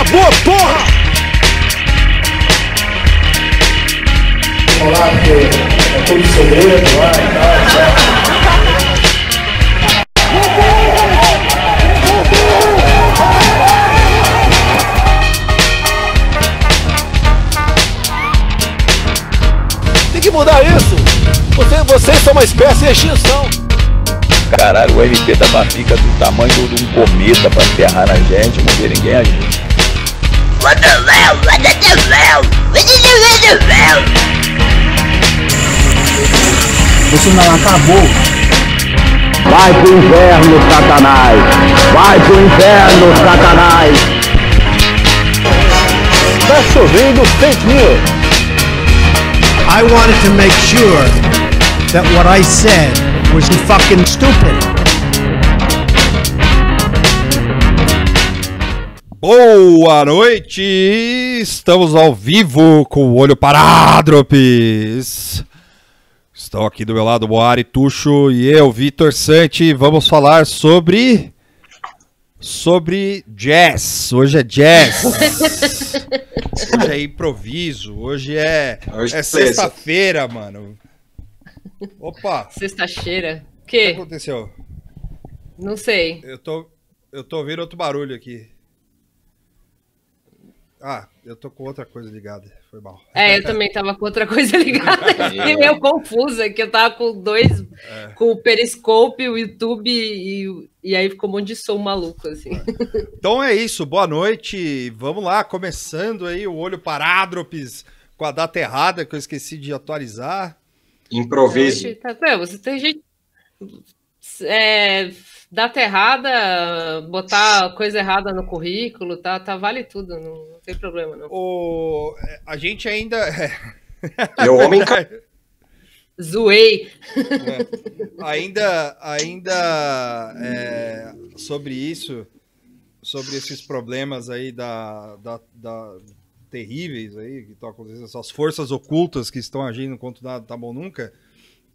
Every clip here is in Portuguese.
acabou, porra! Que é tudo segredo lá e que mudar isso! Você, vocês são uma espécie de extinção! Caralho, o RT da Bafica do tamanho de um cometa pra ferrar na gente, não vê ninguém a. What the hell? What the hell? What the hell? Isso não acabou. Vai pro inferno, Satanás! Vai pro inferno, Satanás! Tá chovendo fake news! I wanted to make sure that what I said was fucking stupid. Boa noite! Estamos ao vivo com o olho parádropes. Estão aqui do meu lado Boari Tuxo e eu, Vitor Sante. Vamos falar sobre. Sobre jazz. Hoje é jazz. Hoje é improviso. Hoje é. Hoje é é sexta-feira, mano. Opa! Sexta-feira. O O que quê? aconteceu? Não sei. Eu tô. Eu tô ouvindo outro barulho aqui. Ah, eu tô com outra coisa ligada. Foi mal. É, eu também tava com outra coisa ligada. Fiquei meio confusa, que eu tava com dois, com o Periscope, o YouTube e, e aí ficou um monte de som maluco, assim. Então é isso, boa noite. Vamos lá, começando aí o olho parádropes com a data errada que eu esqueci de atualizar. Improvise. Hoje tá- é, você tem gente. É, data errada, botar coisa errada no currículo, tá, tá vale tudo, não, não tem problema, não. O, a gente ainda. Eu, homem ca- Zoei. ainda ainda é, sobre isso, sobre esses problemas aí da, da, da- terríveis aí que estão acontecendo, essas forças ocultas que estão agindo contra nada tá bom nunca.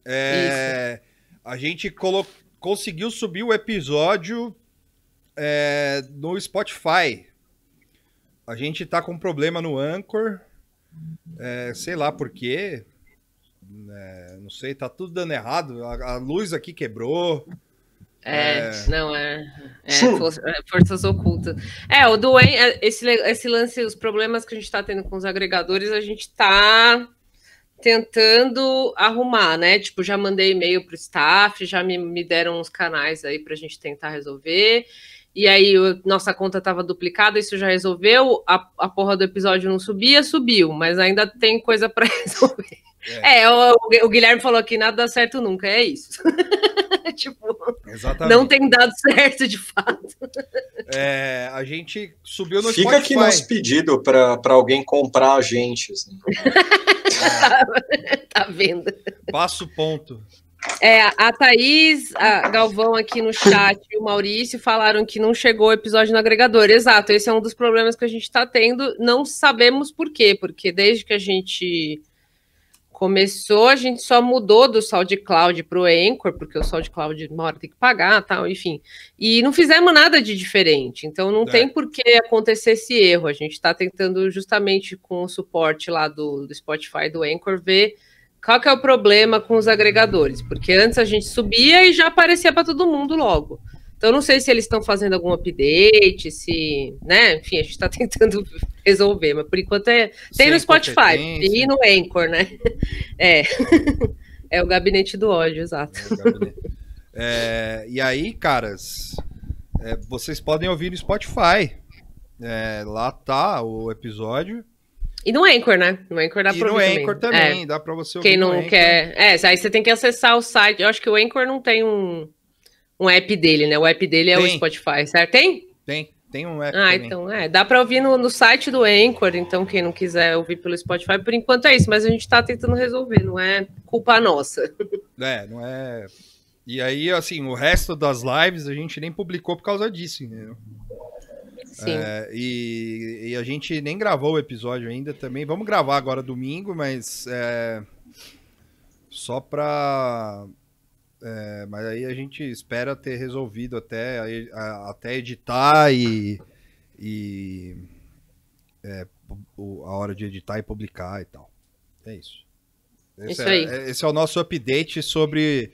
é, a gente colo- conseguiu subir o episódio é, no Spotify. A gente tá com um problema no Anchor. é, sei lá por quê. É, não sei, tá tudo dando errado. A, a luz aqui quebrou. É, É. não, é, é, Sim. força- é, forças ocultas. É, o do esse, esse lance, os problemas que a gente está tendo com os agregadores, a gente está tentando arrumar, né? Tipo, já mandei e-mail para o staff, já me, me deram uns canais aí para a gente tentar resolver. E aí, o- nossa conta estava duplicada, isso já resolveu. A, a porra do episódio não subia, subiu, mas ainda tem coisa para resolver. É, o, o Guilherme falou que nada dá certo nunca, é isso. tipo, Exatamente. não tem dado certo de fato. É, a gente subiu no Fica Spotify. aqui nosso pedido para alguém comprar a gente. assim. Tá vendo? Passo ponto. É, a Thaís, a Galvão aqui no chat e o Maurício falaram que não chegou o episódio no agregador. Exato, esse é um dos problemas que a gente está tendo. Não sabemos por quê, porque desde que a gente começou, a gente só mudou do SoundCloud para o Anchor, porque o SoundCloud uma hora tem que pagar, tal, enfim. E não fizemos nada de diferente, então não É. tem por que acontecer esse erro. A gente está tentando justamente com o suporte lá do, do Spotify, do Anchor, ver qual que é o problema com os agregadores, porque antes a gente subia e já aparecia para todo mundo logo. Então não sei se eles estão fazendo algum update, se, né? Enfim, a gente está tentando resolver, mas por enquanto é tem Sem no Spotify e no Anchor, né? É. É o gabinete do ódio, exato. É, e aí, caras, é, vocês podem ouvir no Spotify. É, lá tá o episódio. E no Anchor, né? No Anchor dá e pra no ouvir Anchor também. também, É. dá pra você ouvir Quem não quer. É, aí você tem que acessar o site. Eu acho que o Anchor não tem um, um app dele, né? O app dele é o Tem. Spotify, certo? Tem? Tem, tem um app Ah, também. então é. Dá pra ouvir no, no site do Anchor, então quem não quiser ouvir pelo Spotify, por enquanto é isso, mas a gente tá tentando resolver, não é culpa nossa. É, não é... E aí, assim, o resto das lives a gente nem publicou por causa disso, entendeu? Sim. É, e, e a gente nem gravou o episódio ainda também. Vamos gravar agora domingo, mas é, só pra. É, mas aí a gente espera ter resolvido até, até editar e, e, é, a hora de editar e publicar e tal. É isso. Esse, Isso é, aí. é- esse é o nosso update sobre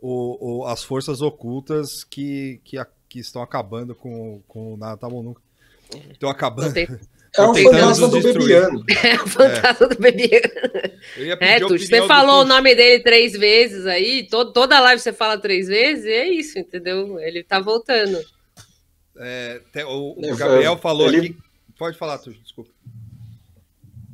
o, o- as forças ocultas que, que, a- que estão acabando com, com o Nada Tá Bom Nunca. Estão acabando. Tem- É um tentando fantasma do. Bebiano. É o fantasma do bebê. Eu ia É, pedir a Tuxo, opinião você do falou o nome dele três vezes aí, to- toda live você fala três vezes, e é isso, entendeu? Ele tá voltando. É, te- o, o É, Gabriel falou ele- aqui. Pode falar, Tuxo, desculpa.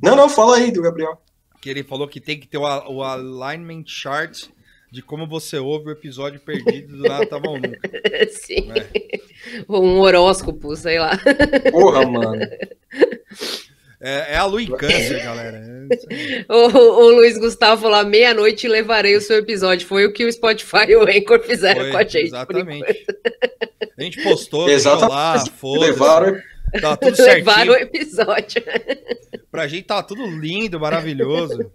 Não, não, fala aí do Gabriel. Que ele falou que tem que ter o, o alignment chart de como você ouve o episódio perdido do Nada Tá Bom Nunca. Sim. É. Um horóscopo, sei lá. Porra, mano. É, é a lua em câncer, galera. É. O, o Luiz Gustavo falou: meia-noite levarei o seu episódio. Foi o que o Spotify e o Anchor fizeram Foi, com a gente. Exatamente. A gente postou, deixou Exatamente. lá, foda-se. Levaram. Tá tudo Levaram o certinho. episódio. Pra gente tá tudo lindo, maravilhoso.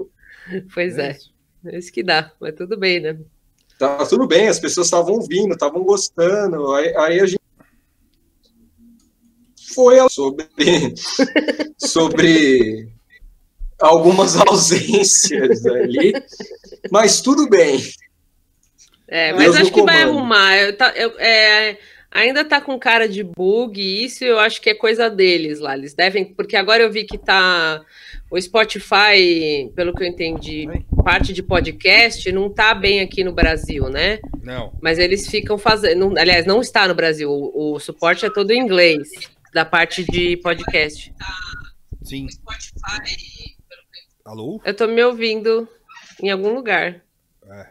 Pois é, isso. É isso que dá, mas tudo bem, né? Tá tudo bem, as pessoas estavam ouvindo, estavam gostando. Aí, aí a gente foi sobre sobre algumas ausências ali, mas tudo bem. É, Deus mas no acho que vai arrumar. Eu tá- eu- é, ainda tá com cara de bug, e isso eu acho que é coisa deles lá. Eles devem. Porque agora eu vi que tá. O Spotify, pelo que eu entendi, parte de podcast não tá bem aqui no Brasil, né? Não. Mas eles ficam fazendo. Aliás, não está no Brasil. O, o suporte é todo em inglês, da parte de podcast. Sim. Alô? Eu tô me ouvindo em algum lugar.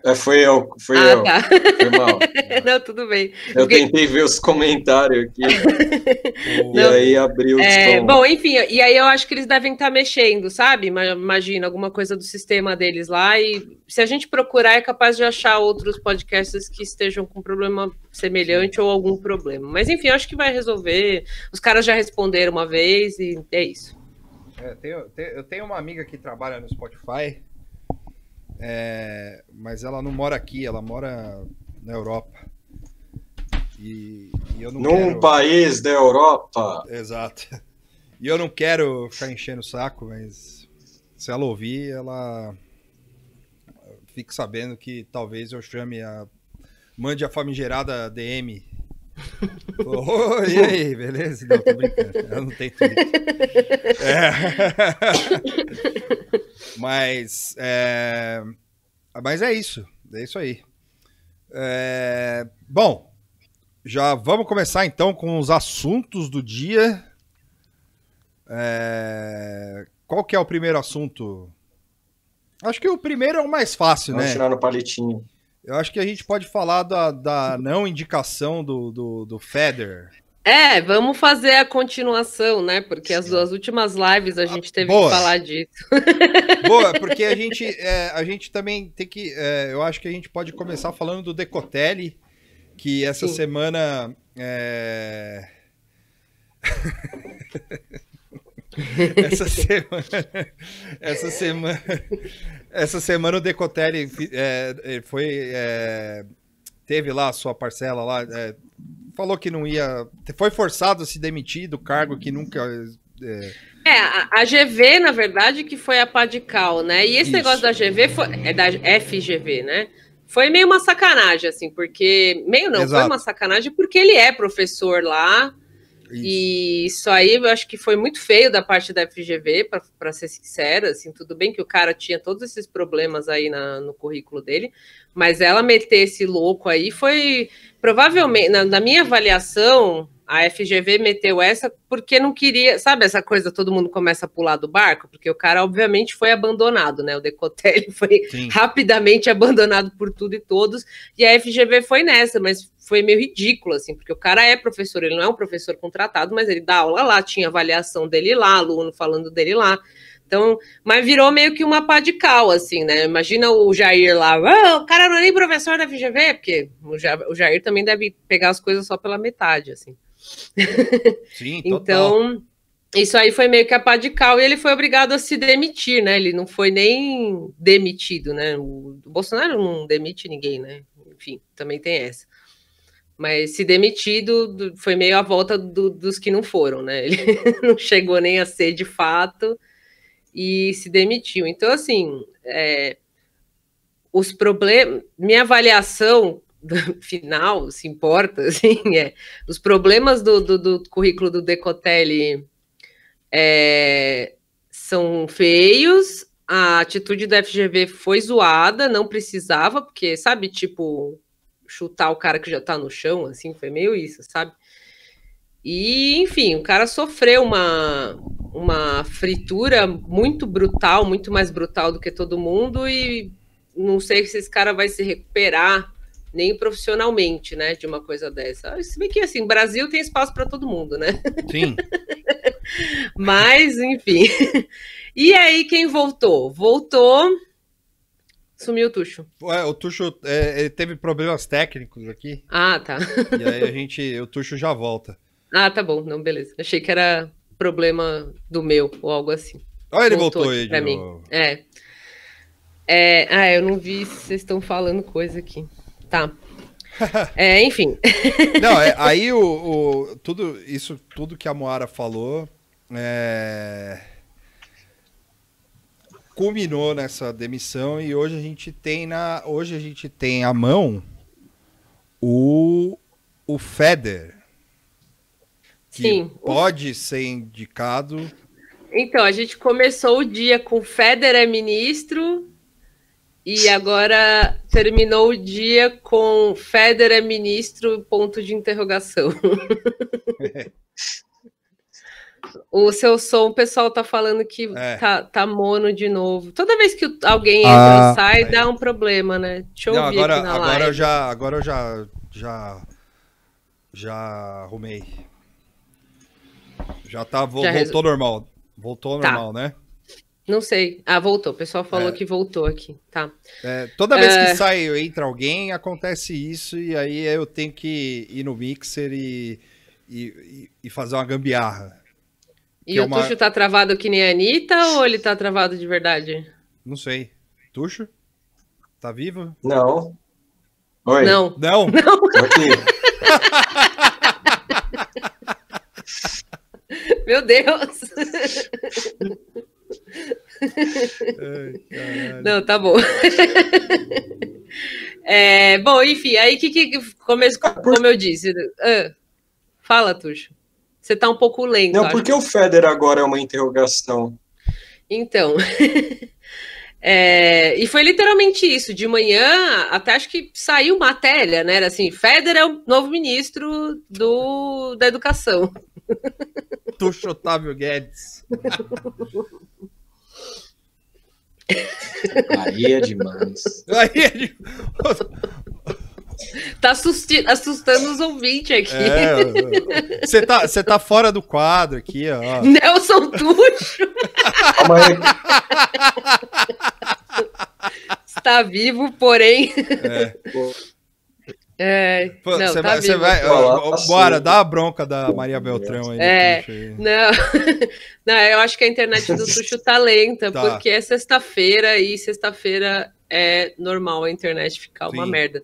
É, foi eu, foi ah, eu. tá. Foi mal. não, tudo bem. Eu Porque- tentei ver os comentários aqui e aí abriu o É, bom, enfim, e aí eu acho que eles devem estar mexendo, sabe? Ima- Imagina, alguma coisa do sistema deles lá. E se a gente procurar, é capaz de achar outros podcasts que estejam com problema semelhante ou algum problema. Mas enfim, eu acho que vai resolver. Os caras já responderam uma vez e é isso. É, tenho- te- eu tenho uma amiga que trabalha no Spotify, é, mas ela não mora aqui, ela mora na Europa. E, e eu não Num quero... país da Europa. Exato. E eu não quero ficar enchendo o saco, mas se ela ouvir, ela fique sabendo que talvez eu chame a. Mande a famigerada DM. Oi, e aí, beleza? Não, tô brincando. Ela não tem Twitter. É. Mas, é... mas é isso. É isso aí. É, Bom, já vamos começar então com os assuntos do dia. É, Qual que é o primeiro assunto? Acho que o primeiro é o mais fácil, Vamos né? tirar no palitinho. Eu acho que a gente pode falar da, da não indicação do, do, do Federer. É, vamos fazer a continuação, né? Porque as duas últimas lives a gente teve Boa. que falar disso. Boa, porque a gente, é, a gente também tem que. é, eu acho que a gente pode começar falando do Decotelli, que essa Sim. semana. é, essa semana. Essa semana. Essa semana o Decotelli é, é, foi. é, teve lá a sua parcela lá. Falou que não ia. Foi forçado a se demitir do cargo que nunca. é, É, a, a GV, na verdade, que foi a Padical, né? E esse Isso. negócio da GV foi, é da FGV, né? Foi meio uma sacanagem, assim, porque. Meio não, foi Exato. uma sacanagem porque ele é professor lá. Isso. E isso aí eu acho que foi muito feio da parte da FGV, para ser sincera. Assim, tudo bem que o cara tinha todos esses problemas aí na- no currículo dele, mas ela meter esse louco aí foi provavelmente, na, na minha avaliação, a FGV meteu essa porque não queria, sabe essa coisa, todo mundo começa a pular do barco, porque o cara obviamente foi abandonado, né? O Decotelli foi Sim. rapidamente abandonado por tudo e todos, e a FGV foi nessa, mas foi meio ridículo, assim, porque o cara é professor, ele não é um professor contratado, mas ele dá aula lá, tinha avaliação dele lá, aluno falando dele lá. Então, mas virou meio que uma pá de cal, assim, né? Imagina o Jair lá, "Ah, o cara não é nem professor da FGV, porque o Jair também deve pegar as coisas só pela metade, assim. Sim. Então, isso aí foi meio que a pá de cal e ele foi obrigado a se demitir, né? Ele não foi nem demitido, né? O, Bolsonaro não demite ninguém, né? Enfim, também tem essa. Mas se demitido do- foi meio a volta do- dos que não foram, né? Ele não chegou nem a ser de fato e se demitiu. Então, assim, é, os problemas. Minha avaliação final, se importa, assim, é os problemas do, do, do currículo do Decotelli é, são feios. A atitude da FGV foi zoada, não precisava, porque, sabe, tipo, chutar o cara que já tá no chão, assim, foi meio isso, sabe? E, enfim, o cara sofreu uma, uma fritura muito brutal, muito mais brutal do que todo mundo, e não sei se esse cara vai se recuperar nem profissionalmente, né, de uma coisa dessa. Se bem que, assim, Brasil tem espaço para todo mundo, né? Sim. Mas, enfim. E aí, quem voltou? Voltou. Sumiu o Tuxo. Ué, o Tuxo é, ele teve problemas técnicos aqui. Ah, tá. E aí a gente. O Tuxo já volta. Ah, tá bom. Não, beleza. Achei que era problema do meu ou algo assim. Olha, ele Voltou voltou, aí pra de mim. novo. É. é. Ah, eu não vi se vocês estão falando coisa aqui. Tá. É, enfim. Não, é, aí o, o- tudo isso, tudo que a Moara falou, é, culminou nessa demissão e hoje a gente tem na, hoje a gente tem à mão o o Feder, que Sim. pode ser indicado. Então, a gente começou o dia com Federer é ministro e agora terminou o dia com Federer é ministro, ponto de interrogação. o seu som, o pessoal tá falando que É. tá, tá mono de novo. Toda vez que alguém entra Ah, ou sai, aí. dá um problema, né? Deixa eu Não, ouvir agora, aqui na agora live. eu já, agora eu já, já, já arrumei. Já tá, vo- Já resol- voltou normal, voltou Tá. normal, né? Não sei. Ah, voltou. O pessoal falou É. que voltou aqui. Tá. É, toda vez É. que sai ou entra alguém, acontece isso, e aí eu tenho que ir no mixer e, e, e- fazer uma gambiarra. E é o uma- Tuxo tá travado que nem a Anitta ou ele tá travado de verdade? Não sei. Tuxo? Tá vivo? Não. Oi, Não. Não? aqui. Meu Deus! Ai. Não, tá bom. É, bom, enfim, aí que, que começo, como eu disse. ah, fala, Tuxo. Você tá um pouco lento. Não, acho. por que o Feder agora é uma interrogação? Então. é, e foi literalmente isso. De manhã, até acho que saiu matéria, né? Era assim: Federer é o novo ministro do, da educação. Tuxo Otávio Guedes. Aí é demais. Aí ele... Tá assusti- assustando os ouvintes aqui. É, você tá, você tá fora do quadro aqui, ó. Nelson Tuxo Calma aí. está vivo, porém. É. É, Pô, não, Você tá vai, você vivo. vai, ó, bora, dá a bronca da Maria Beltrão aí. É. Não, não, eu acho que a internet do Tuxo tá lenta, Tá. porque é sexta-feira e sexta-feira é normal a internet ficar uma Sim. merda.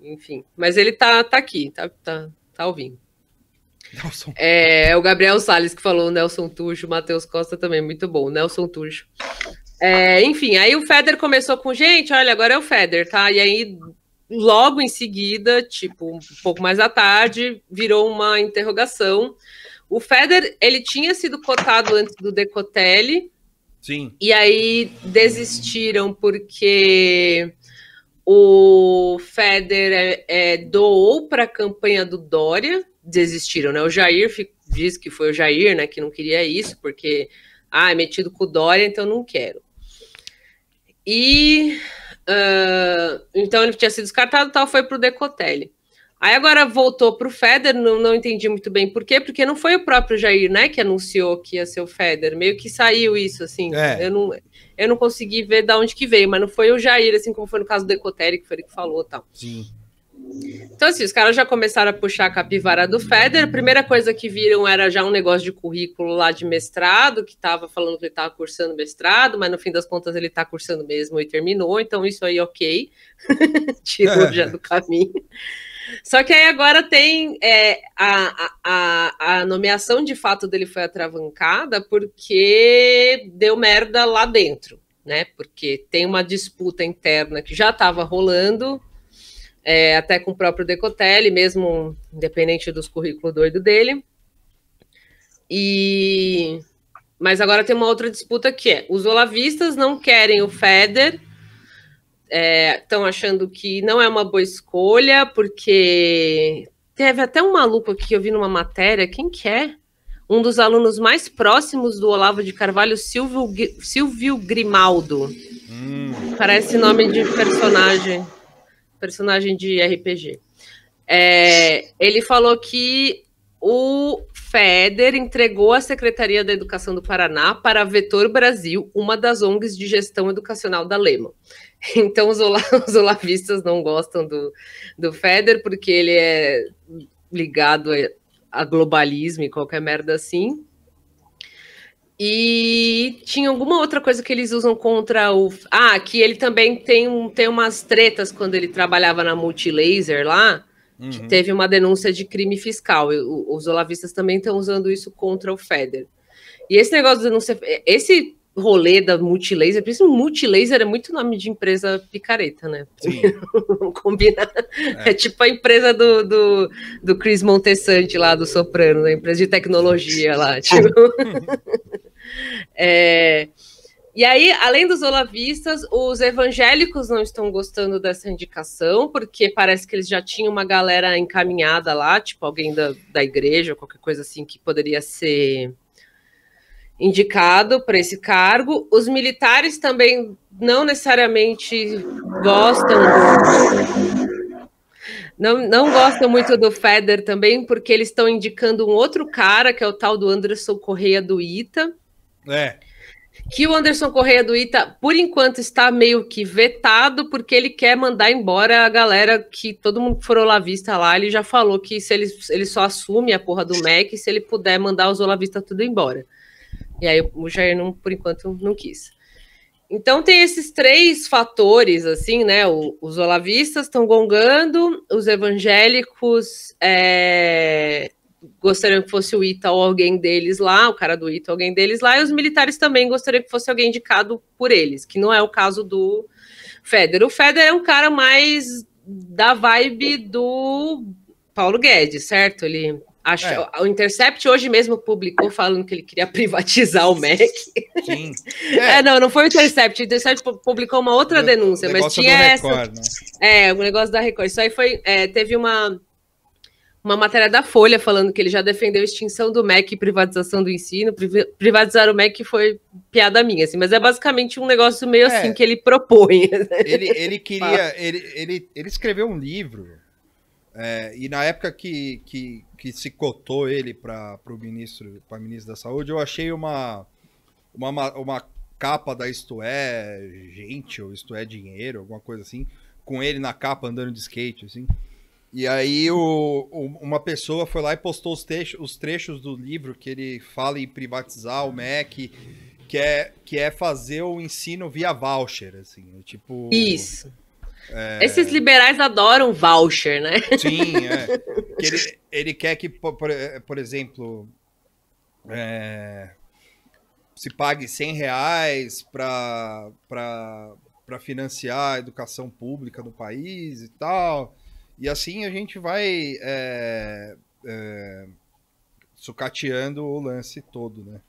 Enfim, mas ele tá, tá aqui, tá, tá, tá ouvindo. Nelson. É, o Gabriel Salles que falou o Nelson Tuxo, o Matheus Costa também, muito bom, Nelson Tuxo. É, enfim, aí o Feder começou com, gente, olha, agora é o Feder, tá? E aí, logo em seguida, tipo, um pouco mais à tarde, virou uma interrogação. O Feder, ele tinha sido cotado antes do Decotelli, Sim. e aí desistiram porque o Feder é, é, doou para a campanha do Dória. Desistiram, né? O Jair diz que foi o Jair, né, que não queria isso, porque ah, é metido com o Dória, então não quero. E ah, então ele tinha sido descartado, tal, foi para o Decotelli. Aí agora voltou para o Feder, não, não entendi muito bem por quê, porque não foi o próprio Jair, né, que anunciou que ia ser o Feder, meio que saiu isso, assim. É. Eu, não, eu não consegui ver de onde que veio, mas não foi o Jair, assim como foi no caso do Decotelli, que foi ele que falou tal. Sim. Então, assim, os caras já começaram a puxar a capivara do Feder. A primeira coisa que viram era já um negócio de currículo lá de mestrado, que estava falando que ele estava cursando mestrado, mas no fim das contas ele está cursando mesmo e terminou, então isso aí ok. Tirou É. já do caminho. Só que aí agora tem é, a, a, a, a nomeação de fato dele foi atravancada porque deu merda lá dentro, né? Porque tem uma disputa interna que já estava rolando, é, até com o próprio Decotelli, mesmo independente dos currículos doido dele. E mas agora tem uma outra disputa que é: os olavistas não querem o Feder, estão é, achando que não é uma boa escolha, porque teve até um maluco aqui que eu vi numa matéria, quem que é? Um dos alunos mais próximos do Olavo de Carvalho, Silvio, Silvio Grimaldo. Hum. Parece nome de personagem, personagem de RPG. É, ele falou que o FEDER entregou a Secretaria da Educação do Paraná para a Vetor Brasil, uma das ONGs de gestão educacional da Lema. Então, os, ola, os olavistas não gostam do, do FEDER, porque ele é ligado a, a globalismo e qualquer merda assim. E tinha alguma outra coisa que eles usam contra o. Ah, que ele também tem, um, tem umas tretas quando ele trabalhava na Multilaser lá uhum. que teve uma denúncia de crime fiscal. Os olavistas também estão usando isso contra o Feder. E esse negócio de denúncia, esse rolê da Multilaser, por isso Multilaser é muito nome de empresa picareta, né? Sim. Combina. É. é. tipo a empresa do, do, do Chris Montessante lá, do Soprano, a empresa de tecnologia lá. Tipo. é, e aí, além dos olavistas, os evangélicos não estão gostando dessa indicação, porque parece que eles já tinham uma galera encaminhada lá, tipo alguém da, da igreja, qualquer coisa assim, que poderia ser indicado para esse cargo. Os militares também não necessariamente gostam do, não, não gostam muito do Feder também, porque eles estão indicando um outro cara, que é o tal do Anderson Correia do ITA. É que o Anderson Correia do Ita, por enquanto, está meio que vetado, porque ele quer mandar embora a galera que todo mundo que for olavista lá, ele já falou que se ele, ele só assume a porra do MEC se ele puder mandar os olavistas tudo embora. E aí o Jair, não, por enquanto, não quis. Então tem esses três fatores, assim, né? O, os olavistas estão gongando, os evangélicos é, gostariam que fosse o Ita ou alguém deles lá, o cara do Ita, alguém deles lá, e os militares também gostariam que fosse alguém indicado por eles, que não é o caso do Feder. O Feder é um cara mais da vibe do Paulo Guedes, certo? Ele acha, é. o Intercept hoje mesmo publicou falando que ele queria privatizar o MEC. Sim. É, é não, não foi o Intercept. O Intercept publicou uma outra denúncia, mas tinha Record, essa. Né? É, o negócio da Record. Isso aí foi. É, teve uma uma matéria da Folha falando que ele já defendeu a extinção do MEC e privatização do ensino. Privatizar o MEC foi piada minha, assim, mas é basicamente um negócio meio é, assim que ele propõe. Ele, ele queria. ele, ele, ele escreveu um livro, é, e na época que, que, que se cotou ele para o ministro, para ministro da Saúde, eu achei uma, uma, uma capa da Isto É Gente, ou Isto É Dinheiro, alguma coisa assim, com ele na capa andando de skate, assim. E aí o, o, uma pessoa foi lá e postou os trechos, os trechos do livro que ele fala em privatizar o MEC, que é, que é fazer o ensino via voucher, assim, tipo... Isso. É... Esses liberais adoram voucher, né? Sim, é. Ele, ele quer que, por, por exemplo, é, se pague 100 reais para financiar a educação pública do país e tal. E assim a gente vai é, é, sucateando o lance todo, né?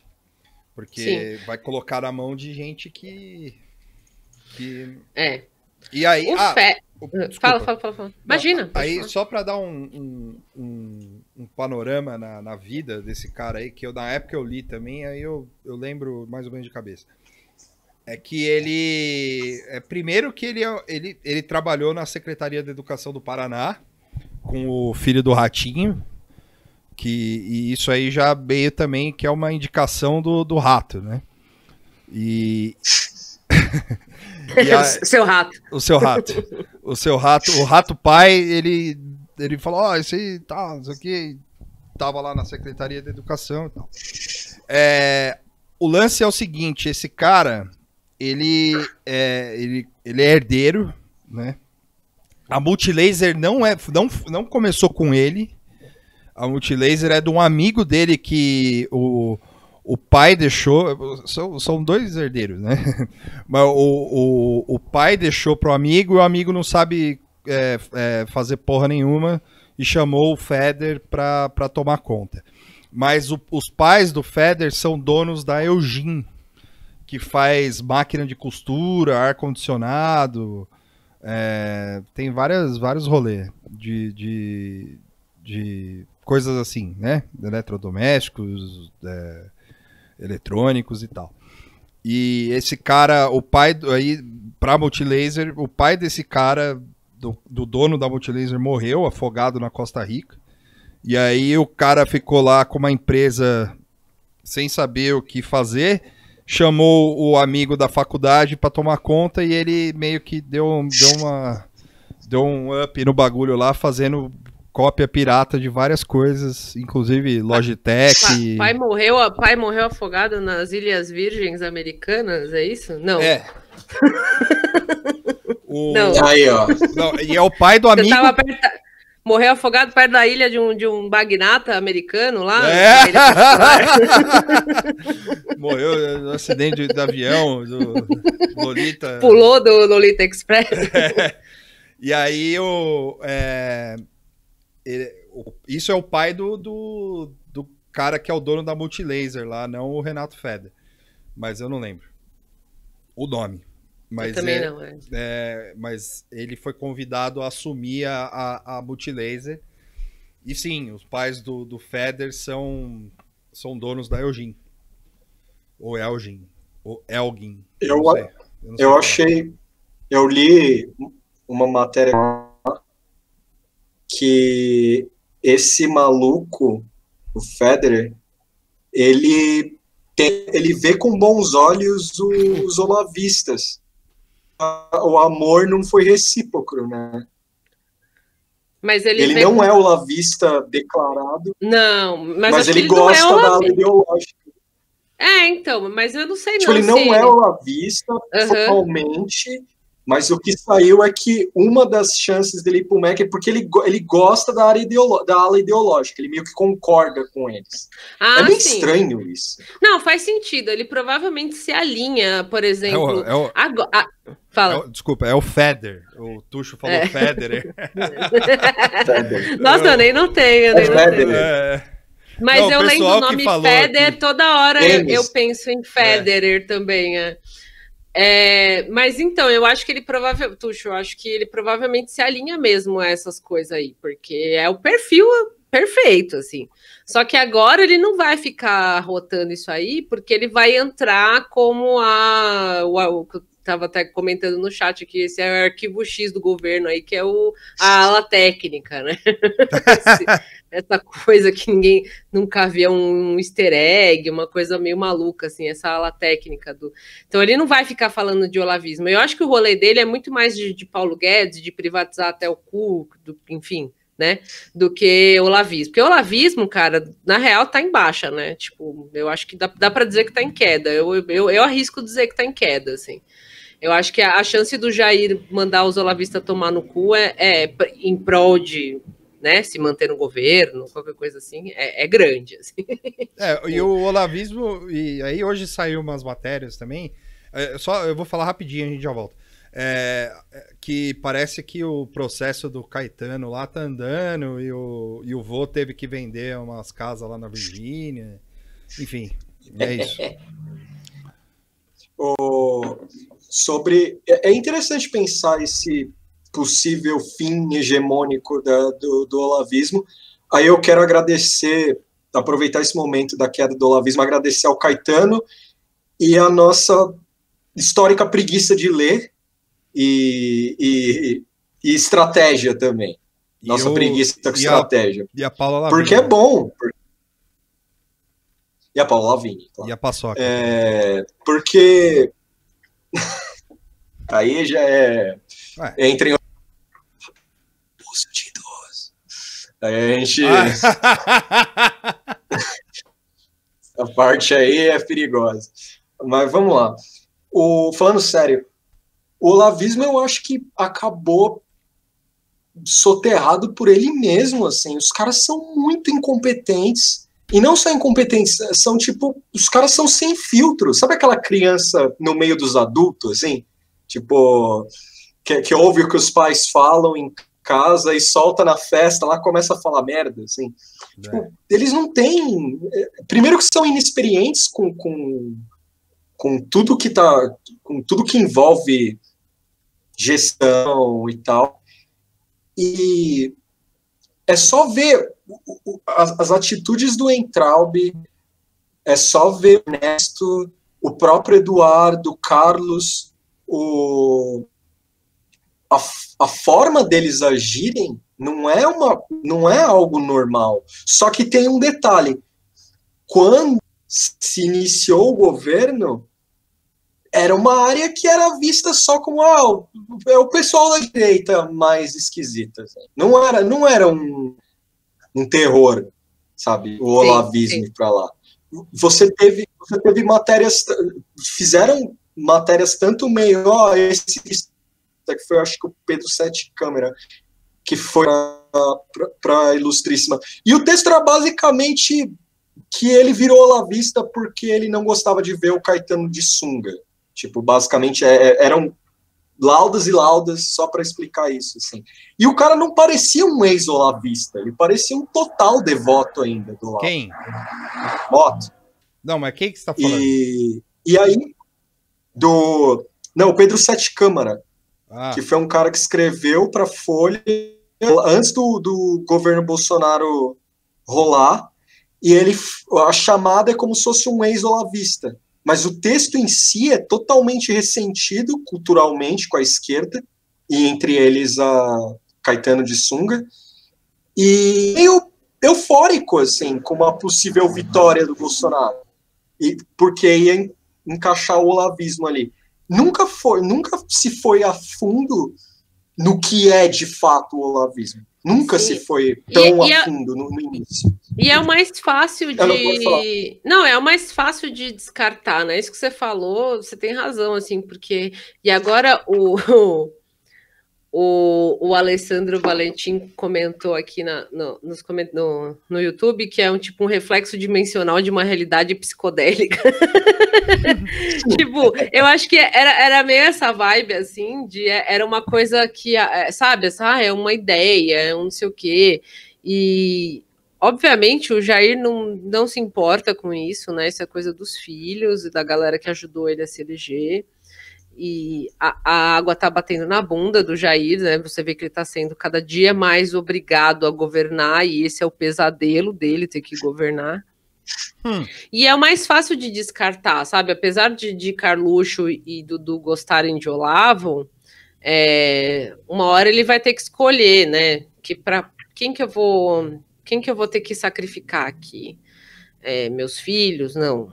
Porque Sim. vai colocar a mão de gente que. que... É. E aí. O ah, fe... fala, fala, fala, fala. Imagina. Aí, falar. só para dar um, um, um, um panorama na, na, vida desse cara aí, que eu na época eu li também, aí eu, eu lembro mais ou menos de cabeça é que ele. É, primeiro que ele, é, ele, ele trabalhou na Secretaria de Educação do Paraná com o filho do Ratinho. Que, e isso aí já veio também, que é uma indicação do, do rato, né? E. e a, o seu rato. O seu rato. O seu rato. O rato pai, ele, ele falou: Ó, oh, esse aí tá, isso aqui. Tava lá na Secretaria de Educação e tal. É, o lance é o seguinte: esse cara ele é, ele, ele é herdeiro, né? A Multilaser não é, não, não começou com ele. A Multilaser é de um amigo dele que o, o pai deixou. São, são dois herdeiros, né? Mas o, o, o pai deixou pro amigo e o amigo não sabe é, é, fazer porra nenhuma e chamou o Feder pra, pra tomar conta. Mas o- os pais do Feder são donos da Eugene, que faz máquina de costura, ar-condicionado. é, tem várias, vários rolês de, de, de coisas assim, né? Eletrodomésticos, é, eletrônicos e tal. E esse cara, o pai aí pra Multilaser, o pai desse cara, do, do dono da Multilaser, morreu afogado na Costa Rica. E aí o cara ficou lá com uma empresa sem saber o que fazer, chamou o amigo da faculdade pra tomar conta e ele meio que deu, um- deu uma deu um up no bagulho lá, fazendo cópia pirata de várias coisas, inclusive Logitech. Pa- pai, morreu, pai morreu afogado nas Ilhas Virgens Americanas, é isso? Não. É. O- Não. Aí, ó. Não, e é o pai do Você amigo. tava perto da- Morreu afogado perto da ilha de um, de um magnata americano lá? É. Morreu no acidente de avião do Lolita. Pulou do Lolita Express. E aí o, é, ele- o- isso é o pai do, do, do cara que é o dono da Multilaser lá, não o Renato Feder. Mas eu não lembro o nome. Mas Eu também é- não, é. é, mas ele foi convidado a assumir a, a, a Multilaser. E sim, os pais do, do Feder são, são donos da Elgin. Ou Elgin. Ou Elgin. Eu- não sei. sei Eu falar. achei. Eu li uma matéria que esse maluco, o Federer, ele, tem, ele vê com bons olhos os olavistas. O amor não foi recíproco, né? Mas ele, Ele não é olavista declarado, Não, mas, mas, que ele não gosta é da ala ideológica. É, então, mas eu não sei Tipo, não. ele não se é olavista Aham. formalmente, mas o que saiu é que uma das chances dele ir pro MEC é porque ele, ele gosta da, área ideolo- da ala ideológica, ele meio que concorda com eles. Ah, é meio sim. estranho isso. Não, faz sentido. Ele provavelmente se alinha, por É o, exemplo. é o- Agora, ah, fala. é o- desculpa, é o Feder. O Tuxo falou É. Federer. Nossa, eu nem notei, eu nem É. É. Mas Não, o eu lembro o que nome falou Federer, aqui. toda hora eu, eu penso em Federer também. É. É, mas então, eu acho que ele provavelmente, Tuxo, eu acho que ele provavelmente se alinha mesmo a essas coisas aí, porque é o perfil perfeito, assim. Só que agora ele não vai ficar rotando isso aí, porque ele vai entrar como a. O, que eu tava até comentando no chat aqui, esse é o arquivo X do governo aí, que é o, a ala técnica, né? Essa coisa que ninguém nunca via um easter egg, uma coisa meio maluca, assim, essa ala técnica do. Então ele não vai ficar falando de olavismo. Eu acho que o rolê dele é muito mais de, de Paulo Guedes, de privatizar até o cu, do- enfim, né? Do que olavismo. Porque olavismo, cara, na real tá em baixa, né? Tipo, eu acho que dá, dá para dizer que tá em queda. Eu, eu, eu arrisco dizer que tá em queda, assim. Eu acho que a, a chance do Jair mandar os olavistas tomar no cu é, é em prol de né, se manter no governo, qualquer coisa assim, é, é grande. Assim. É, e o olavismo, e aí hoje saiu umas matérias também. é, só eu vou falar rapidinho, a gente já volta. É, é, que parece que o processo do Caetano lá tá andando e o, e o vô teve que vender umas casas lá na Virgínia. Enfim, é isso. O- sobre é é interessante pensar esse possível fim hegemônico da- do, do olavismo. Aí eu quero agradecer, aproveitar esse momento da queda do olavismo, agradecer ao Caetano e a nossa histórica preguiça de ler e, e- e estratégia também. Nossa preguiça com e a- estratégia. E a Paula Lavigne. Porque é bom. E a Paula Lavigne, claro. E a Paçoca. É, porque aí já é Ué. entra em Poço de idoso. Aí a gente Ah. a parte aí é perigosa. Mas vamos lá. O falando sério, o olavismo eu acho que acabou soterrado por ele mesmo, assim. Os caras são muito incompetentes. E não só incompetentes, são tipo, os caras são sem filtro. Sabe aquela criança no meio dos adultos, assim? Tipo, que, que ouve o que os pais falam em casa e solta na festa, lá começa a falar merda, assim. É. Tipo, eles não têm. é, Primeiro que são inexperientes com, com, com tudo que tá. com tudo que envolve gestão e tal. E é só ver as, as atitudes do Entraub, é só ver o Ernesto, o próprio Eduardo, o Carlos, o, a, a forma deles agirem não é, uma, não é algo normal. Só que tem um detalhe. Quando se iniciou o governo, era uma área que era vista só como ah, o- é o pessoal da direita mais esquisita. assim. Não era, não era um, um terror, sabe? O olavismo para lá. Você teve, você teve matérias, fizeram matérias tanto meio, ó, esse que foi, acho que o Pedro Sete Câmara, que foi para Ilustríssima. E o texto era basicamente que ele virou olavista porque ele não gostava de ver o Caetano de sunga. Tipo, basicamente é- é- eram laudas e laudas só para explicar isso, assim. E o cara não parecia um ex-olavista, ele parecia um total devoto ainda do Olavo. Quem? Voto. Não, mas quem que você tá falando? E, e aí, do. Não, o Pedro Sete Câmara, Ah, que foi um cara que escreveu para Folha antes do, do governo Bolsonaro rolar, e ele a chamada é como se fosse um ex-olavista. Mas o texto em si é totalmente ressentido culturalmente com a esquerda, e entre eles a Caetano de Sunga, e meio eufórico, assim, com uma possível vitória do Bolsonaro. E, porque ia en- encaixar o olavismo ali. Nunca foi, nunca se foi a fundo no que é de fato o olavismo. Nunca Sim. se foi tão E- a a- fundo no, no início. E é o mais fácil Eu não de. Não, é o mais fácil de descartar, né? Isso que você falou, você tem razão, assim, porque. E agora o. O, o Alessandro Valentim comentou aqui na, no, nos no, no YouTube que é um tipo um reflexo dimensional de uma realidade psicodélica. tipo, eu acho que era, era meio essa vibe assim, de era uma coisa que, é, sabe, essa, ah, é uma ideia, é um não sei o quê. E obviamente o Jair não, não se importa com isso, né? É coisa dos filhos e da galera que ajudou ele a se eleger. E a, a água tá batendo na bunda do Jair, né? Você vê que ele tá sendo cada dia mais obrigado a governar, e esse é o pesadelo dele, ter que governar. Hum. E é o mais fácil de descartar, sabe? Apesar de, de Carluxo e Dudu gostarem de Olavo, é, uma hora ele vai ter que escolher, né? Que para quem que eu vou, quem que eu vou ter que sacrificar aqui? É, meus filhos? Não.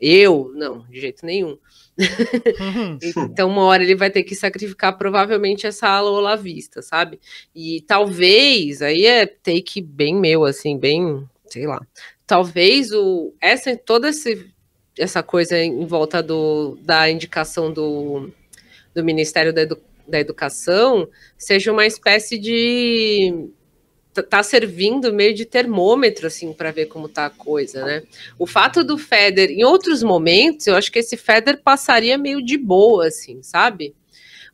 Eu? Não, de jeito nenhum. Uhum. Então, uma hora ele vai ter que sacrificar provavelmente essa ala olavista, sabe? E talvez, aí é take bem meu, assim, bem, sei lá. Talvez o, essa, toda esse, essa coisa em volta do, da indicação do, do Ministério da, Edu, da Educação seja uma espécie de tá servindo meio de termômetro, assim, para ver como tá a coisa, né? O fato do Feder, em outros momentos, eu acho que esse Feder passaria meio de boa, assim, sabe?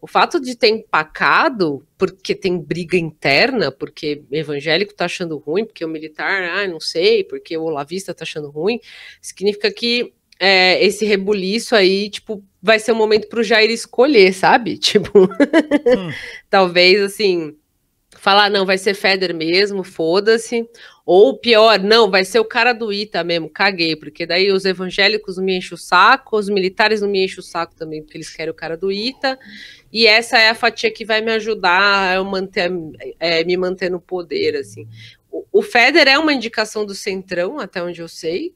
O fato de ter empacado, porque tem briga interna, porque o evangélico tá achando ruim, porque o militar, ah, não sei, porque o olavista tá achando ruim, significa que é, esse rebuliço aí, tipo, vai ser um momento pro Jair escolher, sabe? Tipo, hum. talvez, assim, falar, não, vai ser Feder mesmo, foda-se. Ou pior, não, vai ser o cara do ITA mesmo, caguei, porque daí os evangélicos não me enchem o saco, os militares não me enchem o saco também, porque eles querem o cara do ITA. E essa é a fatia que vai me ajudar a manter, é, me manter no poder, assim. O, o Feder é uma indicação do Centrão, até onde eu sei.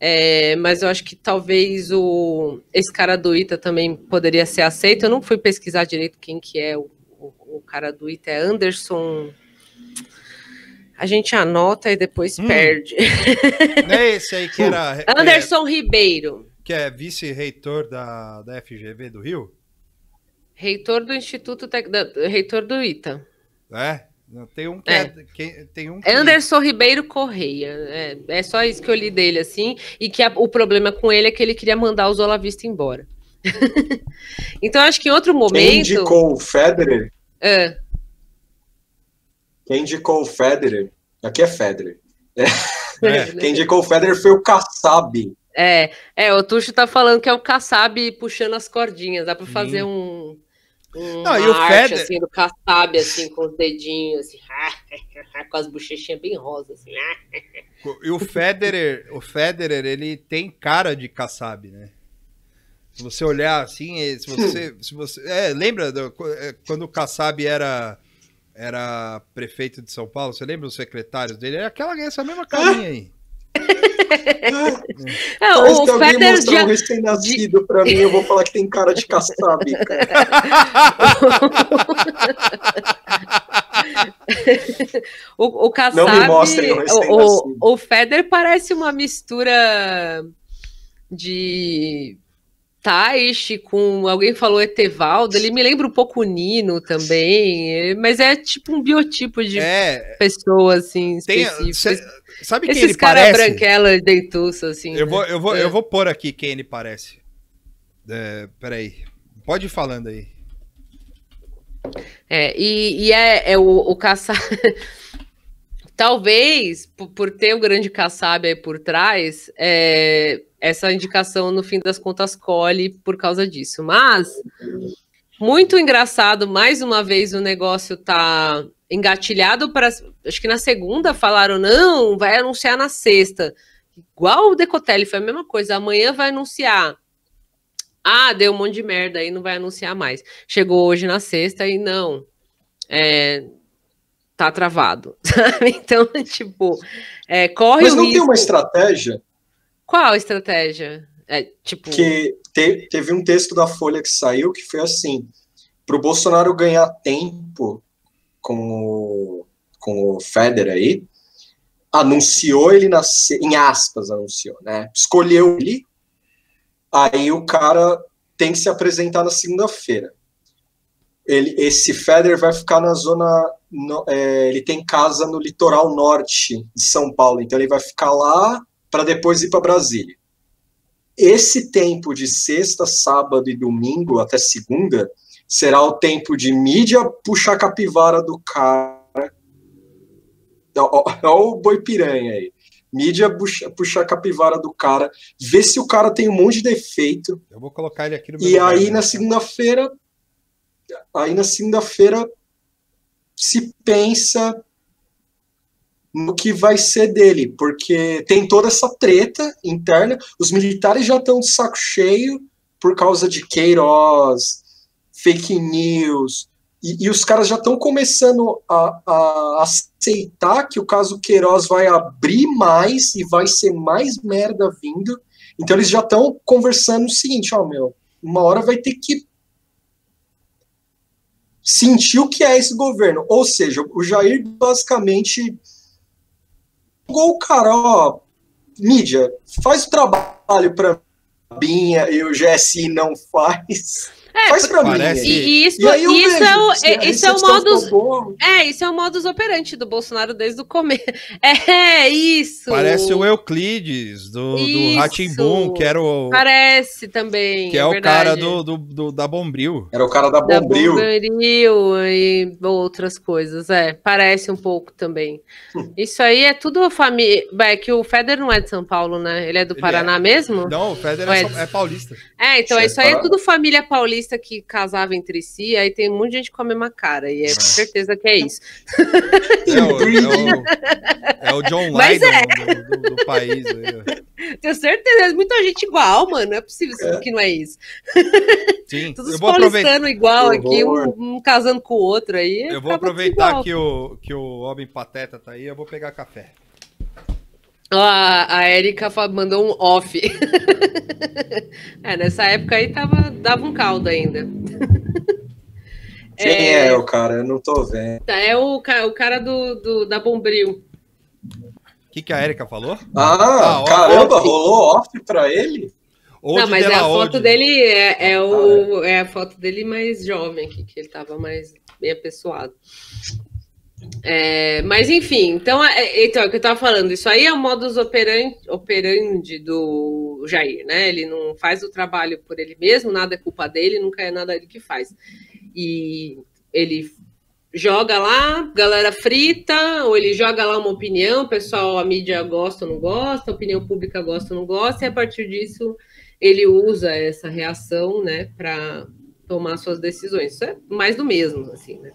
É, mas eu acho que talvez o, esse cara do ITA também poderia ser aceito. Eu não fui pesquisar direito quem que é o o cara do ITA é Anderson. A gente anota e depois hum. perde. Não é esse aí que era. Anderson é, Ribeiro. Que é vice-reitor da, da FGV do Rio? Reitor do Instituto. Tec... Da, reitor do ITA. É? Tem um que É. é. que- tem um que- Anderson Ribeiro Correia. É, é só isso que eu li dele, assim. E que a- o problema com ele é que ele queria mandar os Olavista embora. então, acho que em outro Quem momento. indicou o Federer? É, Quem indicou o Federer? Aqui é Federer. É. Quem indicou o Federer foi o Kassab. é, é, o Tuxo tá falando que é o Kassab puxando as cordinhas. Dá pra fazer um. um Não, e o arte, Federer- assim, do Kassab, assim, com os dedinhos, assim, com as bochechinhas bem rosas, assim. E o Federer, o Federer, ele tem cara de Kassab, né? Se você olhar assim, eh, se você, se você, é, lembra do- eh, quando o Kassab era era prefeito de São Paulo? Você lembra os secretários dele? Era aquela essa mesma carinha aí. É, Mas o se alguém Federer mostrar já, um recém-nascido pra mim, eu vou falar que tem cara de Kassab. O, o Kassab, Não me mostrem o recém-nascido. o, o Federer parece uma mistura de Taish com alguém falou Etevaldo. Ele me lembra um pouco o Nino também, mas é tipo um biotipo de É, pessoa assim tem, sabe quem Esses ele caras parece? branquela dentuço assim. Eu né? vou, eu vou, É. eu vou pôr aqui quem ele parece. É, peraí. Pode ir falando aí. É, e, e é, é o, o Kassab. Talvez, por, ter o grande Kassab aí por trás, é, essa indicação, no fim das contas, colhe por causa disso. Mas, muito engraçado, mais uma vez o negócio tá engatilhado para. Acho que na segunda falaram, não, vai anunciar na sexta. Igual o Decotelli, foi a mesma coisa. Amanhã vai anunciar. Ah, deu um monte de merda aí, não vai anunciar mais. Chegou hoje na sexta e não. É, tá travado. Então, tipo, é, corre Mas o não risco. tem uma estratégia Qual estratégia? É, tipo, que te- teve um texto da Folha que saiu que foi assim: para o Bolsonaro ganhar tempo com o, com o Federer aí, anunciou ele na, se- em aspas, anunciou, né? Escolheu ele, aí o cara tem que se apresentar na segunda-feira. Ele, esse Federer vai ficar na zona, no- é, ele tem casa no litoral norte de São Paulo, então ele vai ficar lá para depois ir para Brasília esse tempo de sexta, sábado e domingo até segunda será o tempo de mídia puxar a capivara do cara. Olha o boi piranha aí. Mídia puxa, puxar a capivara do cara, ver se o cara tem um monte de defeito. Eu vou colocar ele aqui no meu E lugar, aí né? na segunda-feira, aí na segunda-feira se pensa no que vai ser dele, porque tem toda essa treta interna, os militares já estão de saco cheio por causa de Queiroz, fake news, e, e os caras já estão começando a, a aceitar que o caso Queiroz vai abrir mais e vai ser mais merda vindo, então eles já estão conversando o seguinte, ó, meu, uma hora vai ter que sentir o que é esse governo. Ou seja, o Jair basicamente jogou o cara, ó, mídia, faz o trabalho pra Binha e o GSI não faz. É, faz pra mim. E, isso, E aí eu isso, vejo é o, é- isso é o recepção modus. ficou boa. É, isso é o modus operandi do Bolsonaro desde o começo. É, isso. Parece o Euclides do, do Isso. Ratimbum, que era o Parece também. que é o verdade. cara do, do, do- da Bombril. Era o cara da da Bombril. Bombril e outras coisas. É, parece um pouco também. Isso aí é tudo família. É que o Federer não é de São Paulo, né? Ele é do Ele Paraná mesmo? Não, o Federer Ué. é, é paulista. É, então isso aí é tudo família paulista que casava entre si, aí tem um monte de gente com a mesma cara, e é certeza que é isso. É o, é o, é o John Lydon do, do- do país. aí. Tenho certeza, é muita gente igual, mano. Não é possível que não é isso. Sim, Todos eu vou, aproveitar, paulistano igual Que aqui, um, horror. um casando com o outro aí. eu vou aproveitar igual. que o, que o Homem Pateta tá aí, eu vou pegar café. A, a Erika mandou um off. é, nessa época aí tava, dava um caldo ainda. Quem é... o cara? Eu não tô vendo. É o, o cara do, do- da Bombril. O que, que a Erika falou? Ah, Ah, ó, caramba, off. rolou off pra ele? Ou não, mas é a foto dele é, é o, é a foto dele mais jovem aqui, que ele tava mais bem apessoado. É, mas enfim, então é, então é o que eu estava falando. Isso aí é o modus operandi, operandi do Jair, né? Ele não faz o trabalho por ele mesmo, nada é culpa dele, nunca é nada ele que faz. E ele joga lá, galera frita, ou ele joga lá uma opinião, pessoal, a mídia gosta ou não gosta, a opinião pública gosta ou não gosta, e a partir disso ele usa essa reação, né, para tomar suas decisões. Isso é mais do mesmo, assim, né?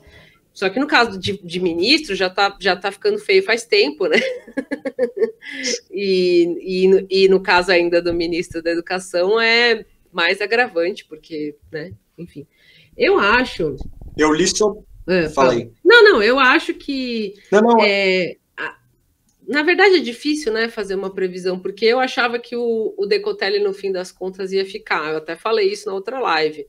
Só que no caso de, de, ministro já tá, já tá ficando feio faz tempo, né? e, e, e, no caso ainda do ministro da Educação é mais agravante, porque, né? Enfim. Eu acho. Eu li só. É, Falei. Não, não, eu acho que. Não, não. É, na verdade é difícil, né, fazer uma previsão, porque eu achava que o, o Decotelli, no fim das contas, ia ficar. Eu até falei isso na outra live.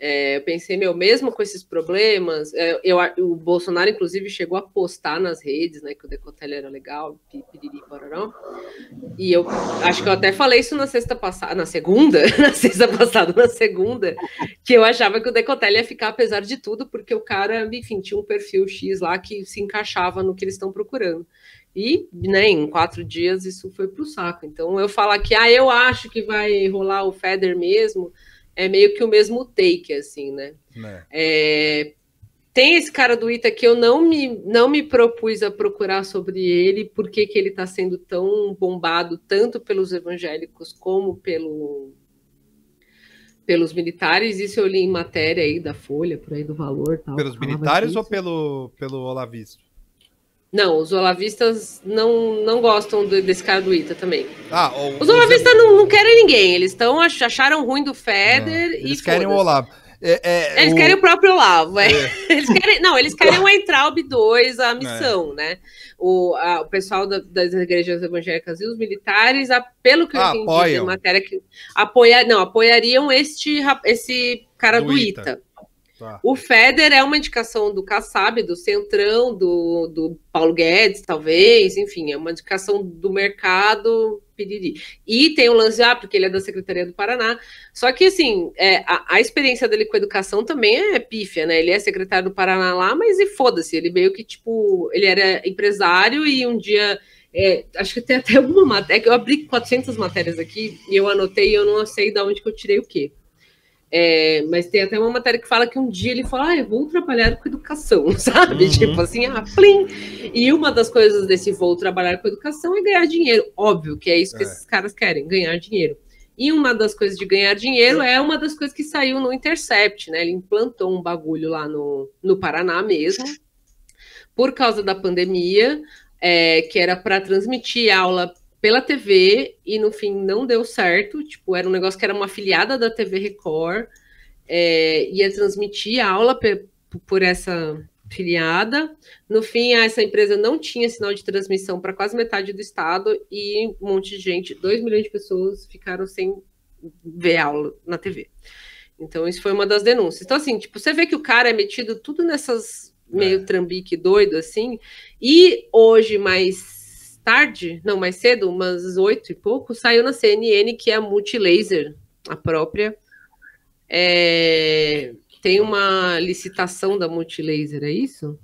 É, eu pensei, meu, mesmo com esses problemas, é, eu, o Bolsonaro, inclusive, chegou a postar nas redes, né, que o Decotelli era legal, piriri, pororó, e eu acho que eu até falei isso na sexta passada, na segunda, na sexta passada, na segunda, que eu achava que o Decotelli ia ficar, apesar de tudo, porque o cara, enfim, tinha um perfil X lá que se encaixava no que eles estão procurando. E, né, em quatro dias isso foi pro saco. Então, eu falar que, ah, eu acho que vai rolar o Feder mesmo, é meio que o mesmo take, assim, né? É. É, tem esse cara do Ita que eu não me, não me propus a procurar sobre ele, porque que ele está sendo tão bombado, tanto pelos evangélicos como pelo, pelos militares. Isso eu li em matéria aí da Folha, por aí do valor. Tal, pelos militares ou pelo, pelo Olavisto? Não, os olavistas não, não gostam desse cara do Ita também. Ah, o, os olavistas não, não querem ninguém, eles estão acharam ruim do Feder não, Eles querem o Olavo. É, é, eles o... querem o próprio Olavo. É. é. Eles querem, não, eles querem o Entraub 2, a missão, né? O, a, o pessoal da, das igrejas evangélicas e os militares, a, pelo que eu ah, entendi na matéria, que apoia, não, apoiariam este, esse cara do, do Ita. Ita. Tá. O Feder é uma indicação do Kassab, do Centrão, do, do Paulo Guedes, talvez, enfim, é uma indicação do mercado piriri. E tem o lance, ah, porque ele é da Secretaria do Paraná. Só que, assim, é, a, a, experiência dele com a educação também é pífia, né? Ele é secretário do Paraná lá, mas e foda-se, ele meio que, tipo, ele era empresário e um dia. É, acho que tem até alguma matéria, eu abri 400 matérias aqui e eu anotei e eu não sei de onde que eu tirei o quê. É, mas tem até uma matéria que fala que um dia ele fala, ah, eu vou trabalhar com educação, sabe? Uhum. Tipo assim, ah, plim! E uma das coisas desse vou trabalhar com educação é ganhar dinheiro. Óbvio que é isso que é. esses caras querem, ganhar dinheiro. E uma das coisas de ganhar dinheiro é uma das coisas que saiu no Intercept, né? Ele implantou um bagulho lá no, no Paraná mesmo, por causa da pandemia, é, que era para transmitir aula pela TV e no fim não deu certo. Tipo, era um negócio que era uma afiliada da TV Record, é, ia transmitir a aula por essa filiada. No fim, essa empresa não tinha sinal de transmissão para quase metade do estado e um monte de gente, 2 milhões de pessoas, ficaram sem ver aula na TV. Então, isso foi uma das denúncias. Então, assim, tipo, você vê que o cara é metido tudo nessas meio é. trambique doido, assim, e hoje, mais tarde, não, mais cedo, umas oito e pouco, saiu na CNN que é a Multilaser, a própria. É, tem uma licitação da Multilaser, é isso?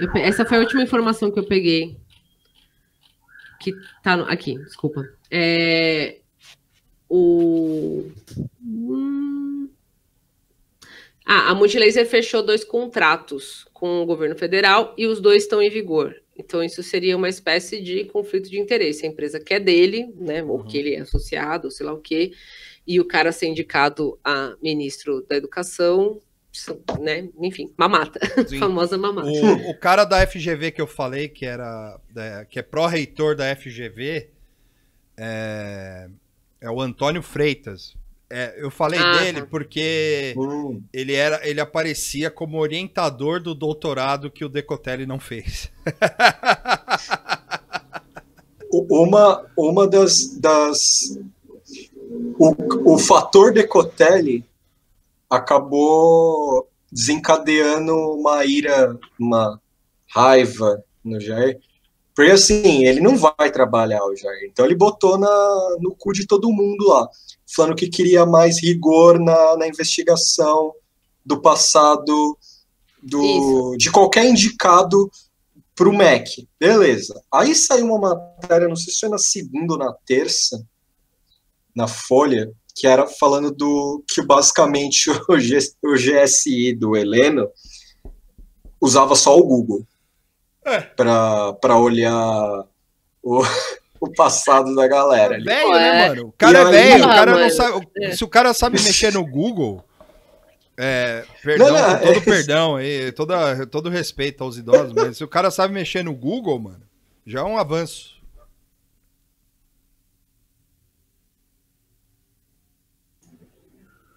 Eu, essa foi a última informação que eu peguei. Que tá no, aqui, desculpa. É, o. Hum, ah, a Multilaser fechou dois contratos com o governo federal e os dois estão em vigor. Então, isso seria uma espécie de conflito de interesse. A empresa que é dele, né, ou que ele é associado, ou sei lá o quê, e o cara ser indicado a ministro da Educação, né, enfim, mamata, famosa mamata. O, o, cara da FGV que eu falei, que era é, que é pró-reitor da FGV, é, é o Antônio Freitas. É, eu falei ah, dele tá. porque hum. ele era, ele aparecia como orientador do doutorado que o Decotelli não fez. uma, uma das, das o, o fator Decotelli acabou desencadeando uma ira, uma raiva no Jair, porque assim, ele não vai trabalhar o Jair, então ele botou na, no cu de todo mundo lá falando que queria mais rigor na, na investigação do passado do, de qualquer indicado para o MEC. Beleza. Aí saiu uma matéria, não sei se foi na segunda ou na terça, na Folha, que era falando do que basicamente o, G, o GSI do Heleno usava só o Google É. para olhar o, o passado da galera. ali. Velho, né, é. mano? O cara E é aí- velho, o cara não sabe. É. Se o cara sabe mexer no Google. É, perdão, Não, não, com todo é- perdão aí, toda, todo respeito aos idosos, mas se o cara sabe mexer no Google, mano, já é um avanço.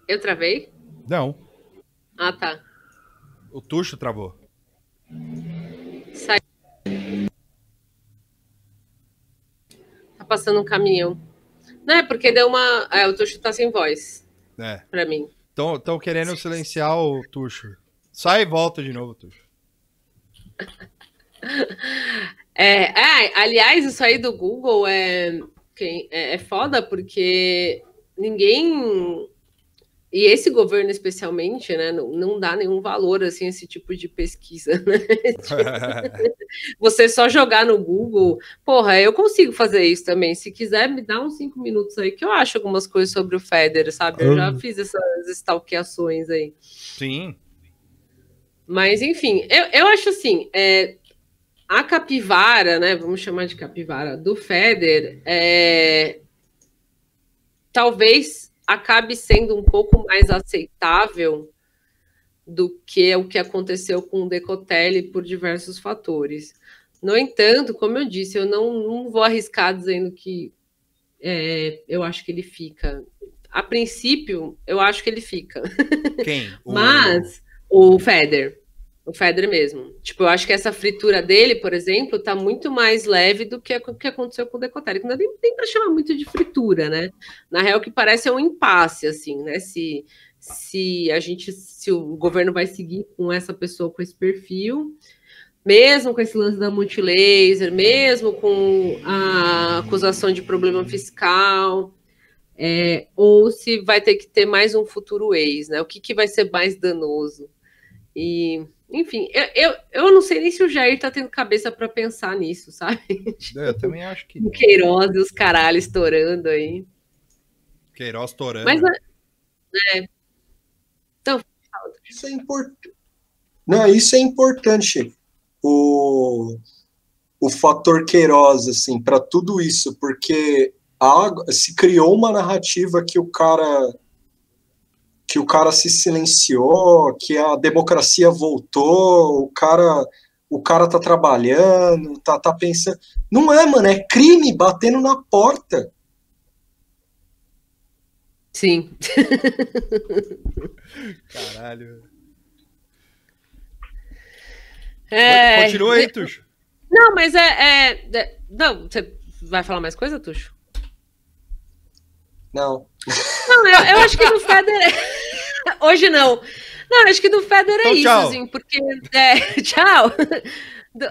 Eu travei? Não, Ah, tá. o Tuxo travou. Sai. Passando um caminhão. Não é porque deu uma. É, o Tuxo tá sem voz É. pra mim. Estão querendo silenciar o Tuxo. Sai e volta de novo, Tuxo. É, é, aliás, isso aí do Google é, é, é foda porque ninguém. E esse governo, especialmente, né, não, não dá nenhum valor assim, a esse tipo de pesquisa. Né? Você só jogar no Google, porra, eu consigo fazer isso também. Se quiser, me dá uns cinco minutos aí que eu acho algumas coisas sobre o Federer, sabe? Eu já fiz essas stalkeações aí. Sim. Mas, enfim, eu, eu acho assim, é, a capivara, né? Vamos chamar de capivara, do Feder, é, talvez acabe sendo um pouco mais aceitável do que o que aconteceu com o Decotelli por diversos fatores. No entanto, como eu disse, eu não, não vou arriscar dizendo que é, eu acho que ele fica. A princípio, eu acho que ele fica. Quem? O- Mas o Feder, o Feder mesmo. Tipo, eu acho que essa fritura dele, por exemplo, tá muito mais leve do que o que aconteceu com o Decotelli. Não tem, tem para chamar muito de fritura, né? Na real, que parece é um impasse, assim, né? Se, se a gente, se o governo vai seguir com essa pessoa com esse perfil, mesmo com esse lance da multilaser, mesmo com a acusação de problema fiscal, é, ou se vai ter que ter mais um futuro ex, né? O que, que vai ser mais danoso? E, enfim, eu, eu, eu não sei nem se o Jair tá tendo cabeça para pensar nisso, sabe? É, Eu também acho que. O Queiroz e os caralhos estourando aí. Queiroz torando. Mas é. Então, Isso é importante. Não, isso é importante. O, o fator Queiroz, assim, para tudo isso, porque a- se criou uma narrativa que o cara que o cara se silenciou, que a democracia voltou, o cara o cara tá trabalhando, tá, tá pensando. Não é, mano, é crime batendo na porta. sim. Caralho. É, Continua aí, Tuxo. Não, mas é, é- é- Não, você vai falar mais coisa, Tuxo? Não. Não, eu, eu acho que do Federer. Hoje não. Não, eu acho que do Federer é Então, isso, tchau. assim, porque. é, tchau.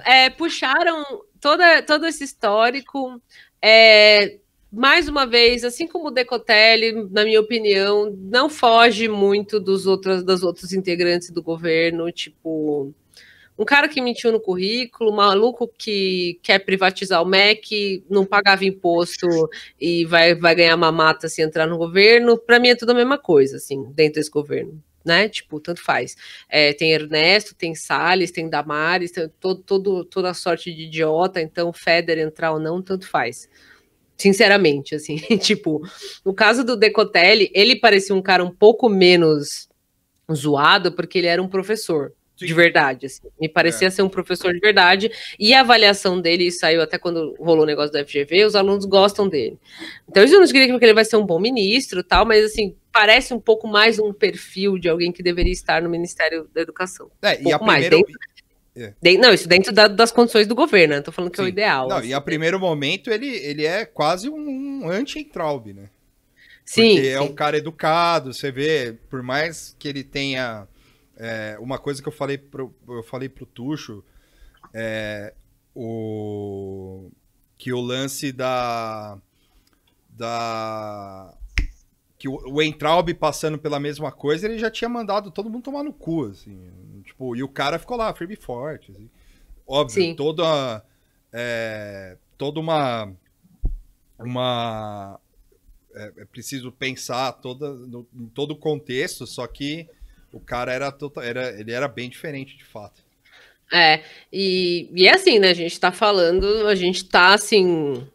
É, puxaram toda, todo esse histórico. é, mais uma vez, assim como o Decotelli, na minha opinião, não foge muito dos outros, das outros integrantes do governo, tipo. Um cara que mentiu no currículo, um maluco que quer privatizar o MEC, não pagava imposto e vai, vai ganhar mamata se entrar no governo, para mim é tudo a mesma coisa, assim, dentro desse governo, né? Tipo, tanto faz. É, tem Ernesto, tem Salles, tem Damares, tem todo, todo, toda a sorte de idiota, então Feder entrar ou não, tanto faz. Sinceramente, assim, tipo, no caso do Decotelli, ele parecia um cara um pouco menos zoado, porque ele era um professor. De verdade, assim. Me parecia ser um professor de verdade. E a avaliação dele saiu até quando rolou o negócio da FGV, os alunos gostam dele. Então, isso não significa que ele vai ser um bom ministro tal, mas assim, parece um pouco mais um perfil de alguém que deveria estar no Ministério da Educação. É, e a mais, primeiro, De- não, isso dentro da- das condições do governo, né? Tô falando que é o Sim. ideal. Não, assim. e a primeiro momento ele, ele é quase um anti-Entraub, né? Sim, Porque é sim. um cara educado, você vê, por mais que ele tenha. É, uma coisa que eu falei pro, eu falei pro Tuxo, é, o, que o lance da. da que o, o Entraub passando pela mesma coisa, ele já tinha mandado todo mundo tomar no cu, assim. Tipo, e o cara ficou lá, firme e forte. assim. Óbvio, Sim. toda. É, toda uma. Uma. É, é preciso pensar toda, no, em todo o contexto, só que o cara era, tota- era. Ele era bem diferente, de fato. É, e, e é assim, né? A gente tá falando, a gente tá assim,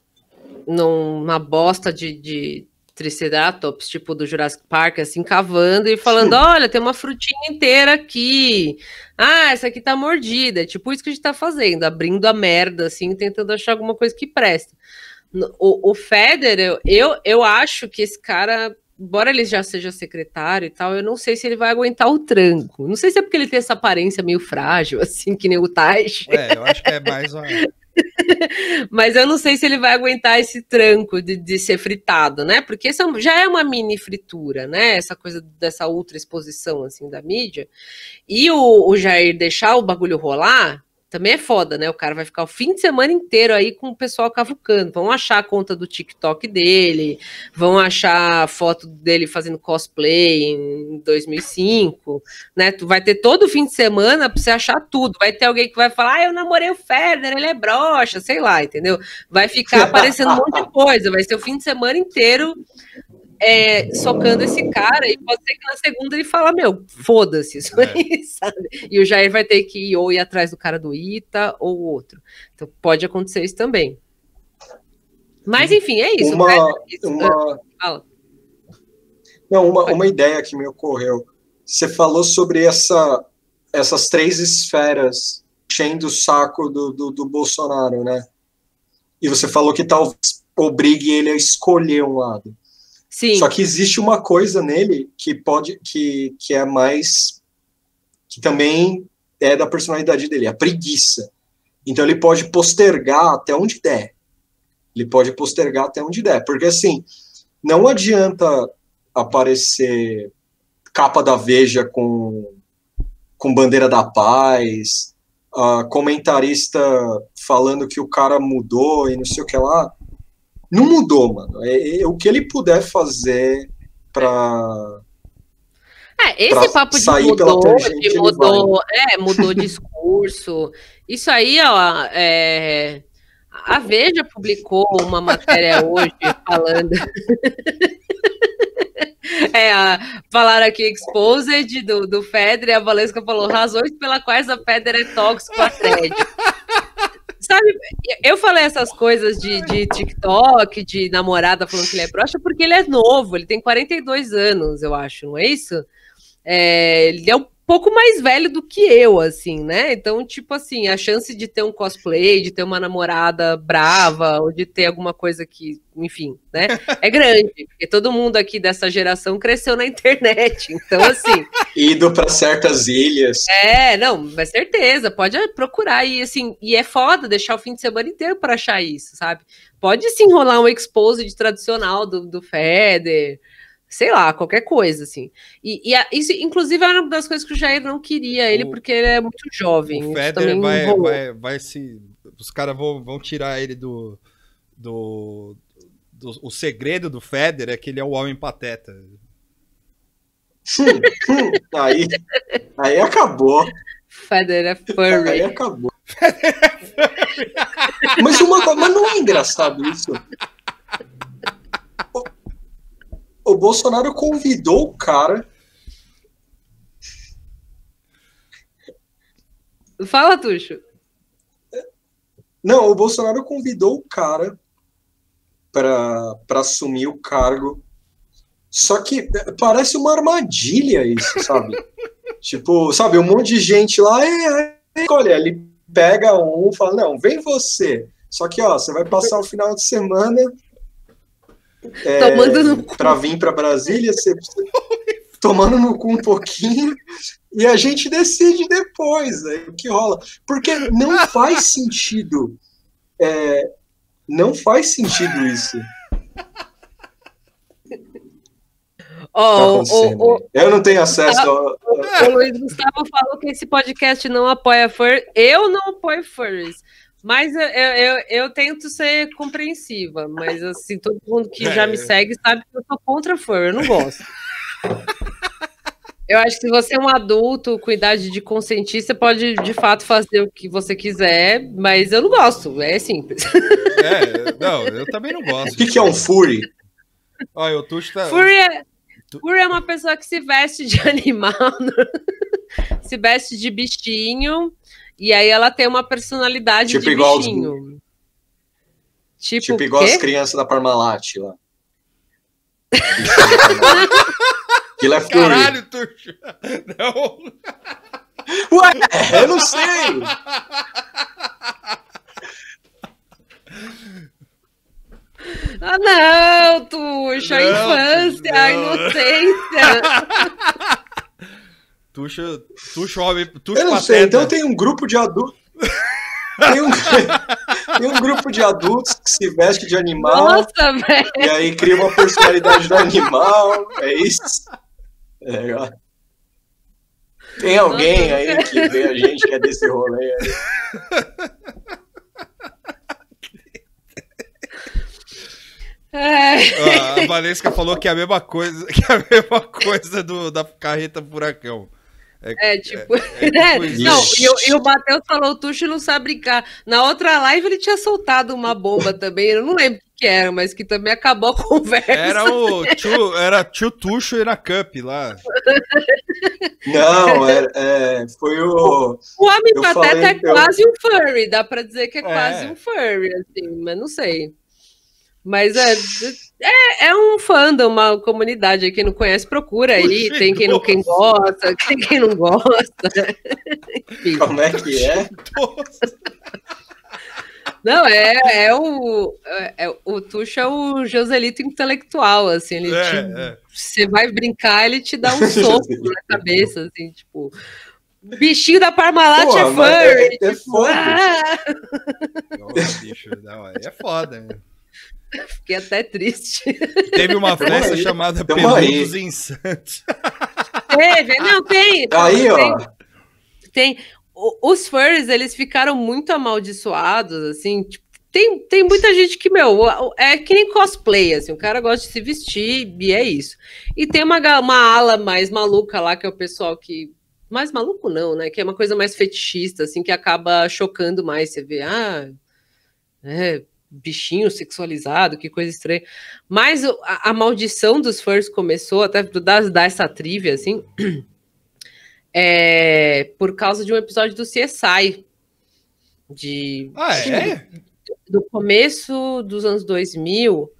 numa bosta de, de Triceratops, tipo do Jurassic Park, assim, cavando e falando: olha, tem uma frutinha inteira aqui. Ah, essa aqui tá mordida. É tipo isso que a gente tá fazendo, abrindo a merda, assim, tentando achar alguma coisa que presta. O, o Federer, eu, eu acho que esse cara. Embora ele já seja secretário e tal, eu não sei se ele vai aguentar o tranco. Não sei se é porque ele tem essa aparência meio frágil, assim, que nem o Taj. É, eu acho que é mais uma. Mas eu não sei se ele vai aguentar esse tranco de, de ser fritado, né? Porque isso já é uma mini fritura, né? Essa coisa dessa ultra exposição assim da mídia. E o, o Jair deixar o bagulho rolar também é foda, né? O cara vai ficar o fim de semana inteiro aí com o pessoal cavucando. Vão achar a conta do TikTok dele, vão achar a foto dele fazendo cosplay em 2005, né? Tu vai ter todo fim de semana pra você achar tudo. Vai ter alguém que vai falar, ah, eu namorei o Federer, ele é broxa, sei lá, entendeu? Vai ficar aparecendo um monte de coisa. Vai ser o fim de semana inteiro é, socando esse cara e pode ser que na segunda ele fala, meu, foda-se isso É. aí, sabe? E o Jair vai ter que ir ou ir atrás do cara do Ita ou o outro. Então pode acontecer isso também. Mas enfim, é isso. Uma- né? Isso, Uma, Fala. Não, uma, uma ideia que me ocorreu. Você falou sobre essa, essas três esferas enchendo o saco do, do, do Bolsonaro, né? E você falou que talvez obrigue ele a escolher um lado. Sim, Só que existe uma coisa nele que pode, que, que é mais, que também é da personalidade dele, a preguiça. Então ele pode postergar até onde der. Ele pode postergar até onde der, porque assim, não adianta aparecer capa da Veja com, com bandeira da paz, ah, comentarista falando que o cara mudou e não sei o que lá. Não mudou, mano. É, é o que ele puder fazer para É, esse papo de sair pela mudou, tangente, de mudou, é, mudou discurso. Isso aí, ó, é, a Veja publicou uma matéria hoje falando. É, a, falaram aqui exposed do, do Federer, a Valesca falou razões pelas quais a Federer é tóxico a thread. Sabe, eu falei essas coisas de, de TikTok, de namorada falando que ele é broxa, porque ele é novo, ele tem 42 anos, eu acho, não é isso? É, ele é um pouco mais velho do que eu, assim, né? Então, tipo assim, a chance de ter um cosplay, de ter uma namorada brava, ou de ter alguma coisa que, enfim, né? É grande, porque todo mundo aqui dessa geração cresceu na internet. Então, assim, ido para certas ilhas. é, não, mas certeza, pode procurar e assim, e é foda deixar o fim de semana inteiro para achar isso, sabe? Pode sim rolar um expose de tradicional do, do Feder, sei lá, qualquer coisa, assim. E, e a- isso, inclusive, era uma das coisas que o Jair não queria ele, O- porque ele é muito jovem. O Federer também vai, rolou. vai, vai se. Os caras vão, vão tirar ele do, do, do- O segredo do Federer é que ele é o homem pateta. Aí, aí acabou. Federer é Aí furry. acabou. mas, uma, mas não é engraçado isso. O, Bolsonaro convidou o cara. Fala, Tuxo. Não, o Bolsonaro convidou o cara para assumir o cargo. Só que eh, parece uma armadilha isso, sabe? tipo, sabe, um monte de gente lá, é, é, olha, ele pega um e fala, não, vem você. Só que, ó, você vai passar o final de semana é, Tomando no cu. para vir para Brasília, você, tomando no cu um pouquinho, e a gente decide depois né, o que rola. Porque não faz sentido. é, não faz sentido isso. tá Ó, o, acontecendo o, aí. Eu não tenho acesso a, O Luiz Gustavo falou que esse podcast não apoia furry. Eu não apoio furries. Mas eu, eu, eu, tento ser compreensiva. Mas assim, todo mundo que já me É. segue sabe que eu sou contra furry. Eu não gosto. Eu acho que se você é um adulto com idade de consentir, você pode de fato fazer o que você quiser, mas eu não gosto, é simples. É, não, eu também não gosto. O que, que é um Fury? Olha, o Tuxo tá. Furry é, Furry é uma pessoa que se veste de animal, se veste de bichinho, e aí ela tem uma personalidade Tipo de igual os- bichinho. Tipo, Tipo igual quê? as crianças da Parmalat lá. Aquilo é Fury. Caralho, Tuxo! Não! Ué, eu não sei. Ah, não, Tuxa, a Não, infância, a não. inocência. Tuxo, Tuxo homem, Tuxo Eu não pateta. sei, então tem um grupo de adultos. Tem um, tem um grupo de adultos que se veste de animal Nossa, velho. e aí cria uma personalidade do animal. É isso? É, ó. Tem alguém aí que vê a gente que é desse rolê aí. É. Ah, a Valesca falou que é a mesma coisa, que é a mesma coisa do, da carreta furacão. É, tipo. é tipo isso. não, e, o- e o Matheus falou: o Tuxo não sabe brincar. Na outra live ele tinha soltado uma bomba também, eu não lembro o que era, mas que também acabou a conversa. Era o tio, era tio Tuxo e na Cup lá. Não, é, é, foi o. O Homem Pateta falei é eu- quase um furry, dá pra dizer que é, É. quase um furry, assim, mas não sei. Mas é, é, é um fandom, uma comunidade. Quem não conhece, procura aí. Puxa, Tem quem, não, quem gosta, tem quem não gosta. Como é que é? Não, é, é o. É, é- o Tuxo é o Joselito intelectual, assim. Ele te- É, é. Você vai brincar, ele te dá um soco na cabeça, assim, tipo. Bichinho da Parmalat Pô, é mas furry. é- é tipo, foda. ah, Nossa, bicho, não, aí é foda. fiquei até triste. Teve uma festa aí, chamada. Peludos em Santos. Teve, não, tem. Aí, tem, ó. tem. O- Os furries, eles ficaram muito amaldiçoados, assim, tipo, tem, tem muita gente que, meu, é que nem cosplay, assim, o cara gosta de se vestir e é isso. E tem uma, uma ala mais maluca lá, que é o pessoal que. Mais maluco não, né? Que é uma coisa mais fetichista, assim, que acaba chocando mais. Você vê, ah, é, bichinho sexualizado, que coisa estranha. Mas a, a maldição dos furries começou, até dar, dar essa trivia, assim, é, por causa de um episódio do CSI. De, Ah, é? do começo dos anos 2000,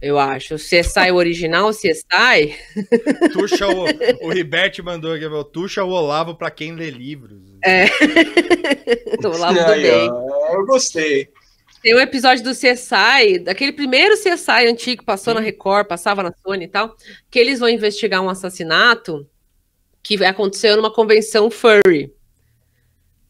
eu acho. O CSI original, o CSI. Tuxa, o, o Ribert mandou aqui, meu, Tuxa o Olavo pra quem lê livros. Do Aí, bem. ó, eu gostei. Tem um episódio do CSI, daquele primeiro CSI antigo que passou na Record, passava na Sony e tal, que eles vão investigar um assassinato que aconteceu numa convenção furry.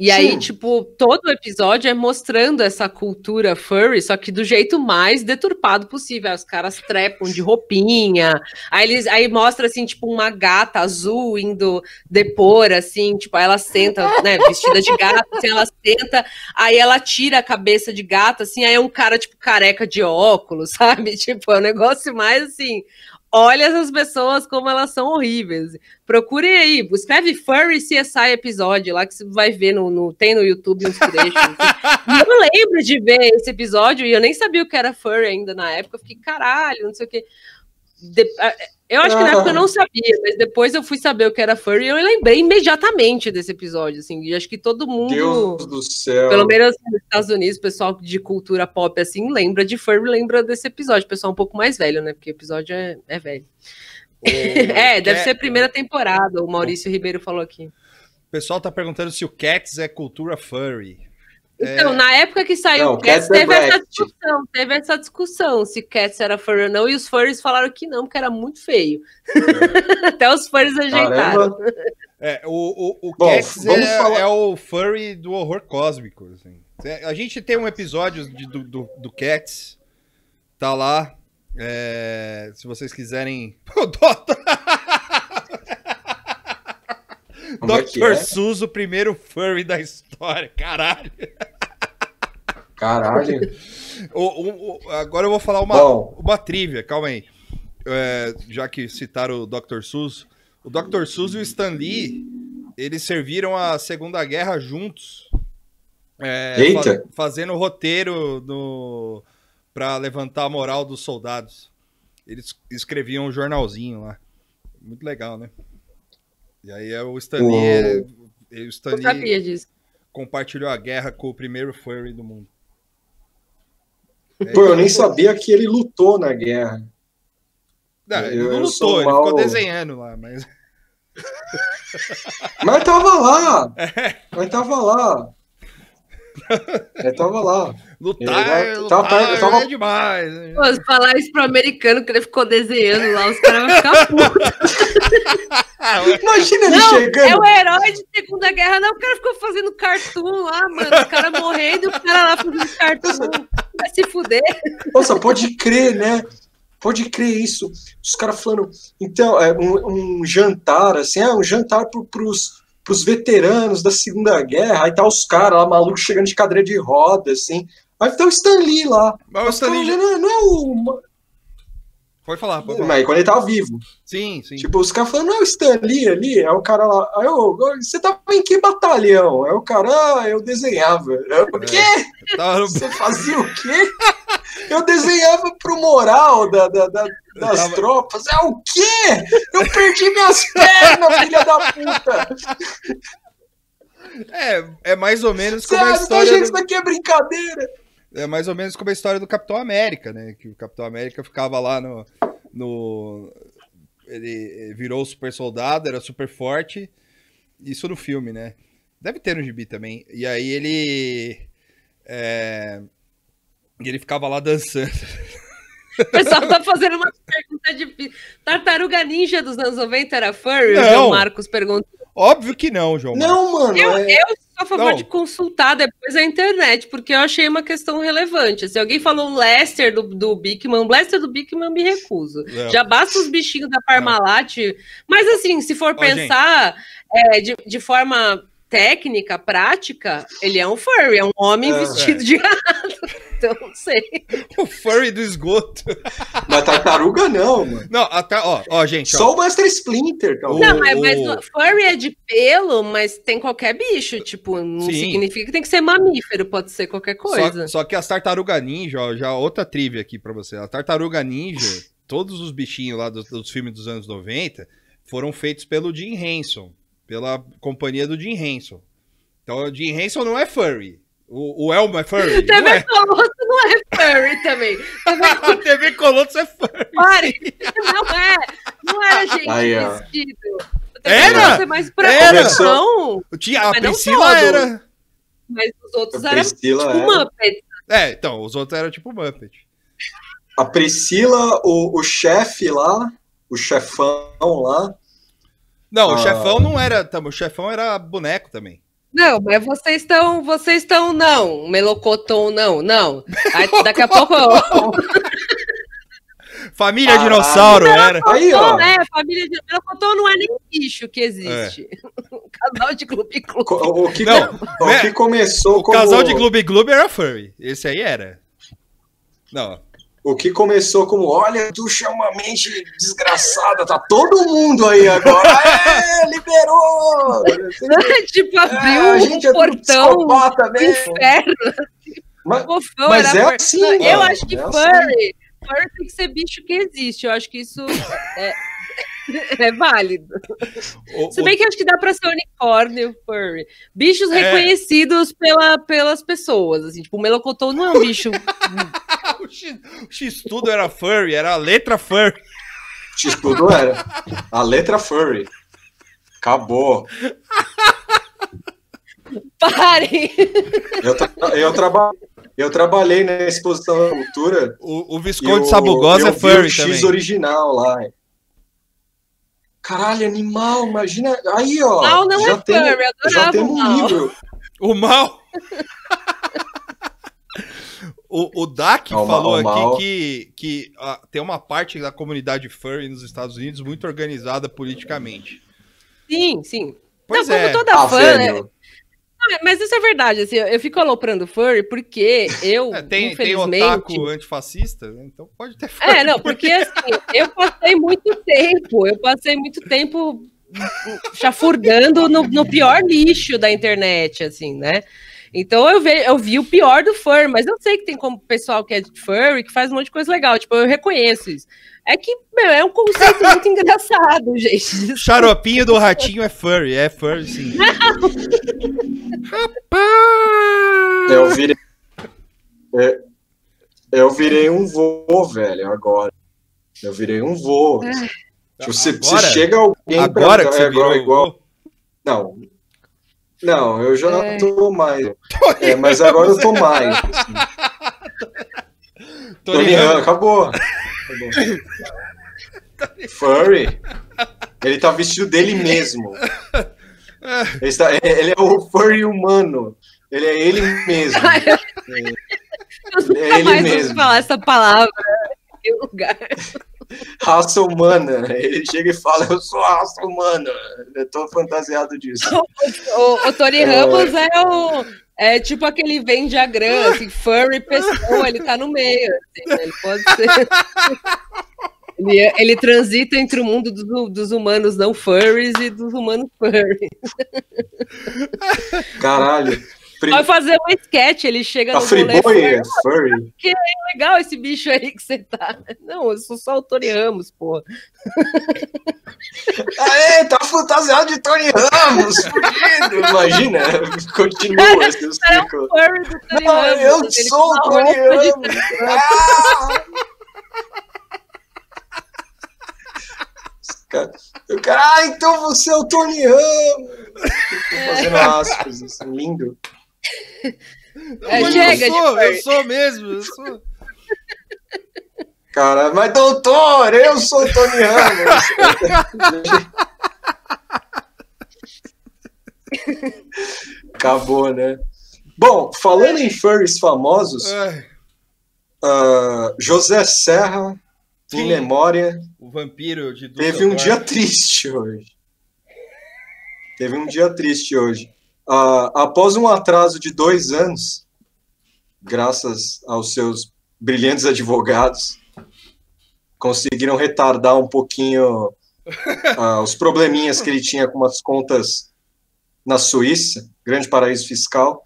E aí, Sim. tipo, todo o episódio é mostrando essa cultura furry, só que do jeito mais deturpado possível. Aí os caras trepam de roupinha, aí eles aí mostra assim, tipo, uma gata azul indo depor, assim, tipo, aí ela senta, né, vestida de gata, assim, ela senta, aí ela tira a cabeça de gata, assim, aí é um cara, tipo, careca de óculos, sabe? Tipo, é um negócio mais assim. Olha essas pessoas como elas são horríveis. Procurem aí, escreve Furry CSI episódio lá que você vai ver no, no- tem no YouTube uns trechos. eu lembro de ver esse episódio e eu nem sabia o que era furry ainda na época. Eu fiquei, caralho, não sei o que. Eu acho que na Ah. época eu não sabia, mas depois eu fui saber o que era furry e eu lembrei imediatamente desse episódio. Assim, e acho que todo mundo. Deus do céu. Pelo menos nos Estados Unidos, o pessoal de cultura pop assim lembra de Furry, lembra desse episódio. O pessoal um pouco mais velho, né? Porque o episódio é, é velho. é, deve Cat- ser a primeira temporada, o Maurício Ribeiro falou aqui. O pessoal tá perguntando se o Cats é cultura furry. Então, na época que saiu Não, o Cats, Cats é teve essa Brexit. discussão, teve essa discussão se Cats era furry ou não, e os furries falaram que não, porque era muito feio. Até os furries ajeitaram. É, o, o, o Bom, Cats vamos é, falar- é o furry do horror cósmico. assim. É, A gente tem um episódio de- do, do, do Cats, tá lá. é, se vocês quiserem. O Dota- Como é Dr. é? Sus, o primeiro furry da história. Caralho. Caralho. O- o- o- agora eu vou falar uma, Bom. uma trivia, calma aí. É, já que citaram o Dr. Sus, O Dr. Seuss e o Stan Lee, eles serviram a Segunda Guerra juntos. É, Eita. fa- fazendo roteiro no, pra levantar a moral dos soldados. Eles escreviam um jornalzinho lá. Muito legal, né? E aí é o Stan Lee, é- o Stan Eu Lee sabia disso. compartilhou a guerra com o primeiro furry do mundo. Pô, eu nem sabia que ele lutou na guerra. Não, ele Eu- não eu sou lutou, ele mal- ficou desenhando lá, mas. Mas tava lá! Mas tava lá! Ele tava lá. Lutar, Ele lutar tava tava- é demais. né? Pô, se falar isso pro americano que ele ficou desenhando lá, os caras vão ficar putos. Imagina ele Não, chegando. é o herói de Segunda Guerra, não. O cara ficou fazendo cartoon lá, mano. Os caras morrendo e o cara lá fazendo cartoon. Vai se fuder. Nossa, pode crer, né? Pode crer isso. Os caras falando, então, é um, um jantar, assim, é um jantar pro, pros, pros veteranos da Segunda Guerra. Aí tá os caras lá, malucos, chegando de cadeira de roda, assim. Aí tá o Stan Lee lá. Mas o Stan Lee não, não é o. Pode falar, pode falar. Mas quando ele tava vivo. Sim, sim. Tipo, os caras falando, não é o Stan Lee ali, é o cara lá. Aí eu, você tava em que batalhão? É o cara, ah, eu desenhava. Eu, o quê? Tava no- Você fazia o quê? Eu desenhava pro moral da, da- da- das tava- tropas. É o quê? Eu perdi minhas pernas, filha da puta! É, é mais ou menos como Sério, a tá história. gente, do- isso daqui é brincadeira. É mais ou menos como a história do Capitão América, né? Que o Capitão América ficava lá no. no ele virou super soldado, era super forte. Isso no filme, né? Deve ter no gibi também. E aí ele. É, e ele ficava lá dançando. O pessoal tá fazendo uma pergunta difícil. Tartaruga Ninja dos anos 90 era furry? O Não. João Marcos perguntou. Óbvio que não, João. Marcos. Não, mano. Eu, é- eu a favor Não. de consultar depois a internet, porque eu achei uma questão relevante. Se alguém falou Lester do, do Bigman, Lester do Bigman me recuso. Não. Já basta os bichinhos da Parmalat. Mas assim, se for Ó, pensar é, de, de forma técnica, prática, ele é um furry, é um homem É. vestido de gado. Então, não sei. O furry do esgoto. Mas tartaruga não, mano. Não, até, ó, ó, gente, ó. Só o Master Splinter, talvez. Não, mas, mas o- furry é de pelo, mas tem qualquer bicho. Tipo, não Sim. significa que tem que ser mamífero, pode ser qualquer coisa. Só, só que as tartaruga ninja, ó, já outra trivia aqui pra você. A tartaruga ninja, todos os bichinhos lá dos, dos filmes dos anos 90 foram feitos pelo Jim Henson, pela companhia do Jim Henson. Então o Jim Henson não é furry. O, o Elmo é furry? Não TV é. Colosso não é furry também. A TV Colosso é furry. Pare! Não é! Não era gente Aí, vestido. Era! É mais pra Era! Não, Tinha, a Mas Priscila era. mas os outros eram tipo era. Muppets. É, então, os outros eram tipo Muppet. A Priscila, o, o chefe lá, o chefão lá. Não, o Ah. chefão não era. tam- O chefão era boneco também. Não, mas vocês estão, vocês estão não, melocotão não, não. Aí, daqui a pouco Família Caralho. dinossauro era. Aí, ó. Melocotão, é, família de não é nem bicho que existe. Um casal de clube clube. co- O que, Não, o né? que começou O como, casal de Gloob Gloob era furry. Esse aí era. Não. O que começou como, olha, tu chama uma mente desgraçada, tá todo mundo aí agora. É, liberou! tipo, É, abriu a um gente é portão mesmo. inferno. Mas, Fofão, Mas era é assim, Eu mano, acho que é assim. furry, furry tem que ser bicho que existe. Eu acho que isso é, é válido. O, Se bem que eu acho que dá pra ser unicórnio, furry. Bichos É. reconhecidos pela, pelas pessoas. Assim, tipo, o melocotão não é um bicho. o, X, o X-Tudo era furry, era a letra furry. X-Tudo era. A letra furry. Acabou. Pare! Eu, tra eu, traba eu trabalhei na exposição da cultura. O, o Visconde o- Sabugosa eu é vi o furry X também. original lá. Caralho, animal, imagina. Aí, ó. Mal não já é tem, furry, eu já tem o um mal. livro. O mal. o, o Dak o falou mal- o aqui mal. que, que ah, tem uma parte da comunidade furry nos Estados Unidos muito organizada politicamente. Sim, sim. Pois não, é. como toda Ah, fã, né? Ah, Mas isso é verdade, assim, eu fico aloprando furry porque eu, É, tem, tem infelizmente... otaku antifascista, né? então pode ter furry. É, não, porque assim, eu passei muito tempo, eu passei muito tempo chafurdando no, no pior lixo da internet, assim, né? Então eu, ve, eu vi o pior do furry, mas eu sei que tem como pessoal que é de furry que faz um monte de coisa legal, tipo, eu reconheço isso. É que, meu, é um conceito muito engraçado, gente. Xaropinho do ratinho é furry, é furry sim. Eu virei. é, eu virei um vô, velho, agora. Eu virei um vô. Tipo, se, se chega alguém Agora que você é, virou igual. igual. Não. Não, eu já É. tô mais. É, mas agora eu tô mais. Assim. Tony Han, acabou. acabou. Furry. Ele tá vestido dele mesmo. Ele, está- ele é o furry humano. Ele é ele mesmo. Eu nunca É ele mais ouvi mesmo. falar essa palavra em lugar. Raça humana. Ele chega e fala: Eu sou a raça humana. Eu tô fantasiado disso. O, o Tony Ramos é o. É tipo aquele Venn diagrama, assim, furry pessoa, ele tá no meio. assim, né? ele pode ser. Ele, é- ele transita entre o mundo dos, dos humanos não furries e dos humanos furries. Caralho. Free- Vai fazer um sketch, ele chega A no rolê Friboi furry, é furry. legal esse bicho aí que você tá. Não, eu sou só o Tony Ramos, pô. Aê, tá fantasiado de Tony Ramos, fudido. Imagina, continua esse É ciclo. do Tony Ah, Ramos. eu ele sou o Tony Ramos. Ah! O cara, ah, então você é o Tony Ramos. Tô fazendo aspas, assim, lindo. É, Mas chega eu sou, eu sou mesmo, eu sou. Cara, mas doutor, eu sou o Tony Ramos. Acabou, né? Bom, falando em furries famosos, ah, José Serra, em Sim. memória, o vampiro de teve um dia triste hoje. Teve um dia triste hoje. Ah, após um atraso de dois anos, graças aos seus brilhantes advogados, conseguiram retardar um pouquinho ah, os probleminhas que ele tinha com umas contas na Suíça, grande paraíso fiscal,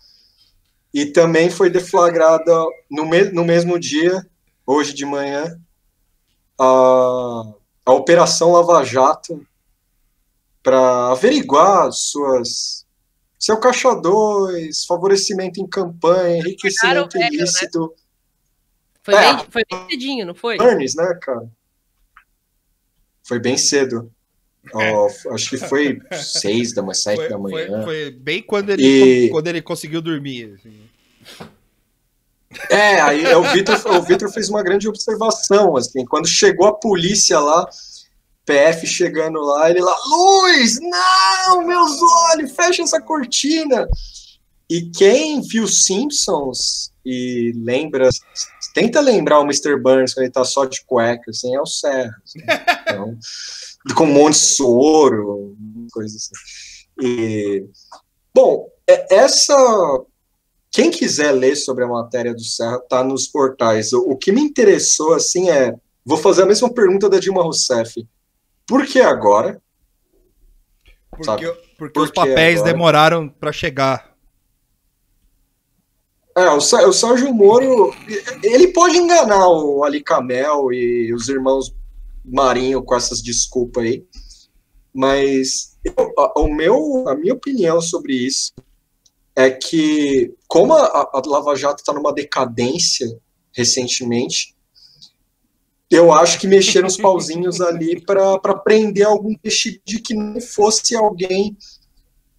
e também foi deflagrada no, me- no mesmo dia, hoje de manhã, a, a Operação Lava Jato para averiguar suas seu caixa 2, favorecimento em campanha, enriquecimento velho, né? ilícito. Foi, É. bem, foi bem cedinho, não foi? Burns, né, cara? Foi bem cedo. Ó, acho que foi seis da manhã, sete Foi, da foi- manhã. foi bem quando ele, E- quando ele conseguiu dormir. assim. É, aí o Vitor, o Vitor fez uma grande observação, assim, quando chegou a polícia lá, PF chegando lá, ele lá, luz, não, meus olhos, fecha essa cortina. E quem viu Simpsons e lembra, tenta lembrar o Mr. Burns quando ele tá só de cueca, assim, é o Serra. assim. Então, com um monte de soro, coisa assim. E, bom, é- essa quem quiser ler sobre a matéria do Serra tá nos portais. O, o que me interessou assim é, vou fazer a mesma pergunta da Dilma Rousseff. Por que agora? Porque, porque Por os papéis agora? demoraram para chegar. É, o, o Sérgio Moro, ele pode enganar o Ali Camel e os irmãos Marinho com essas desculpas aí, mas eu- a, o meu, a minha opinião sobre isso é que, como a, a Lava Jato está numa decadência recentemente, eu acho que mexeram os pauzinhos ali para prender algum peixe de que não fosse alguém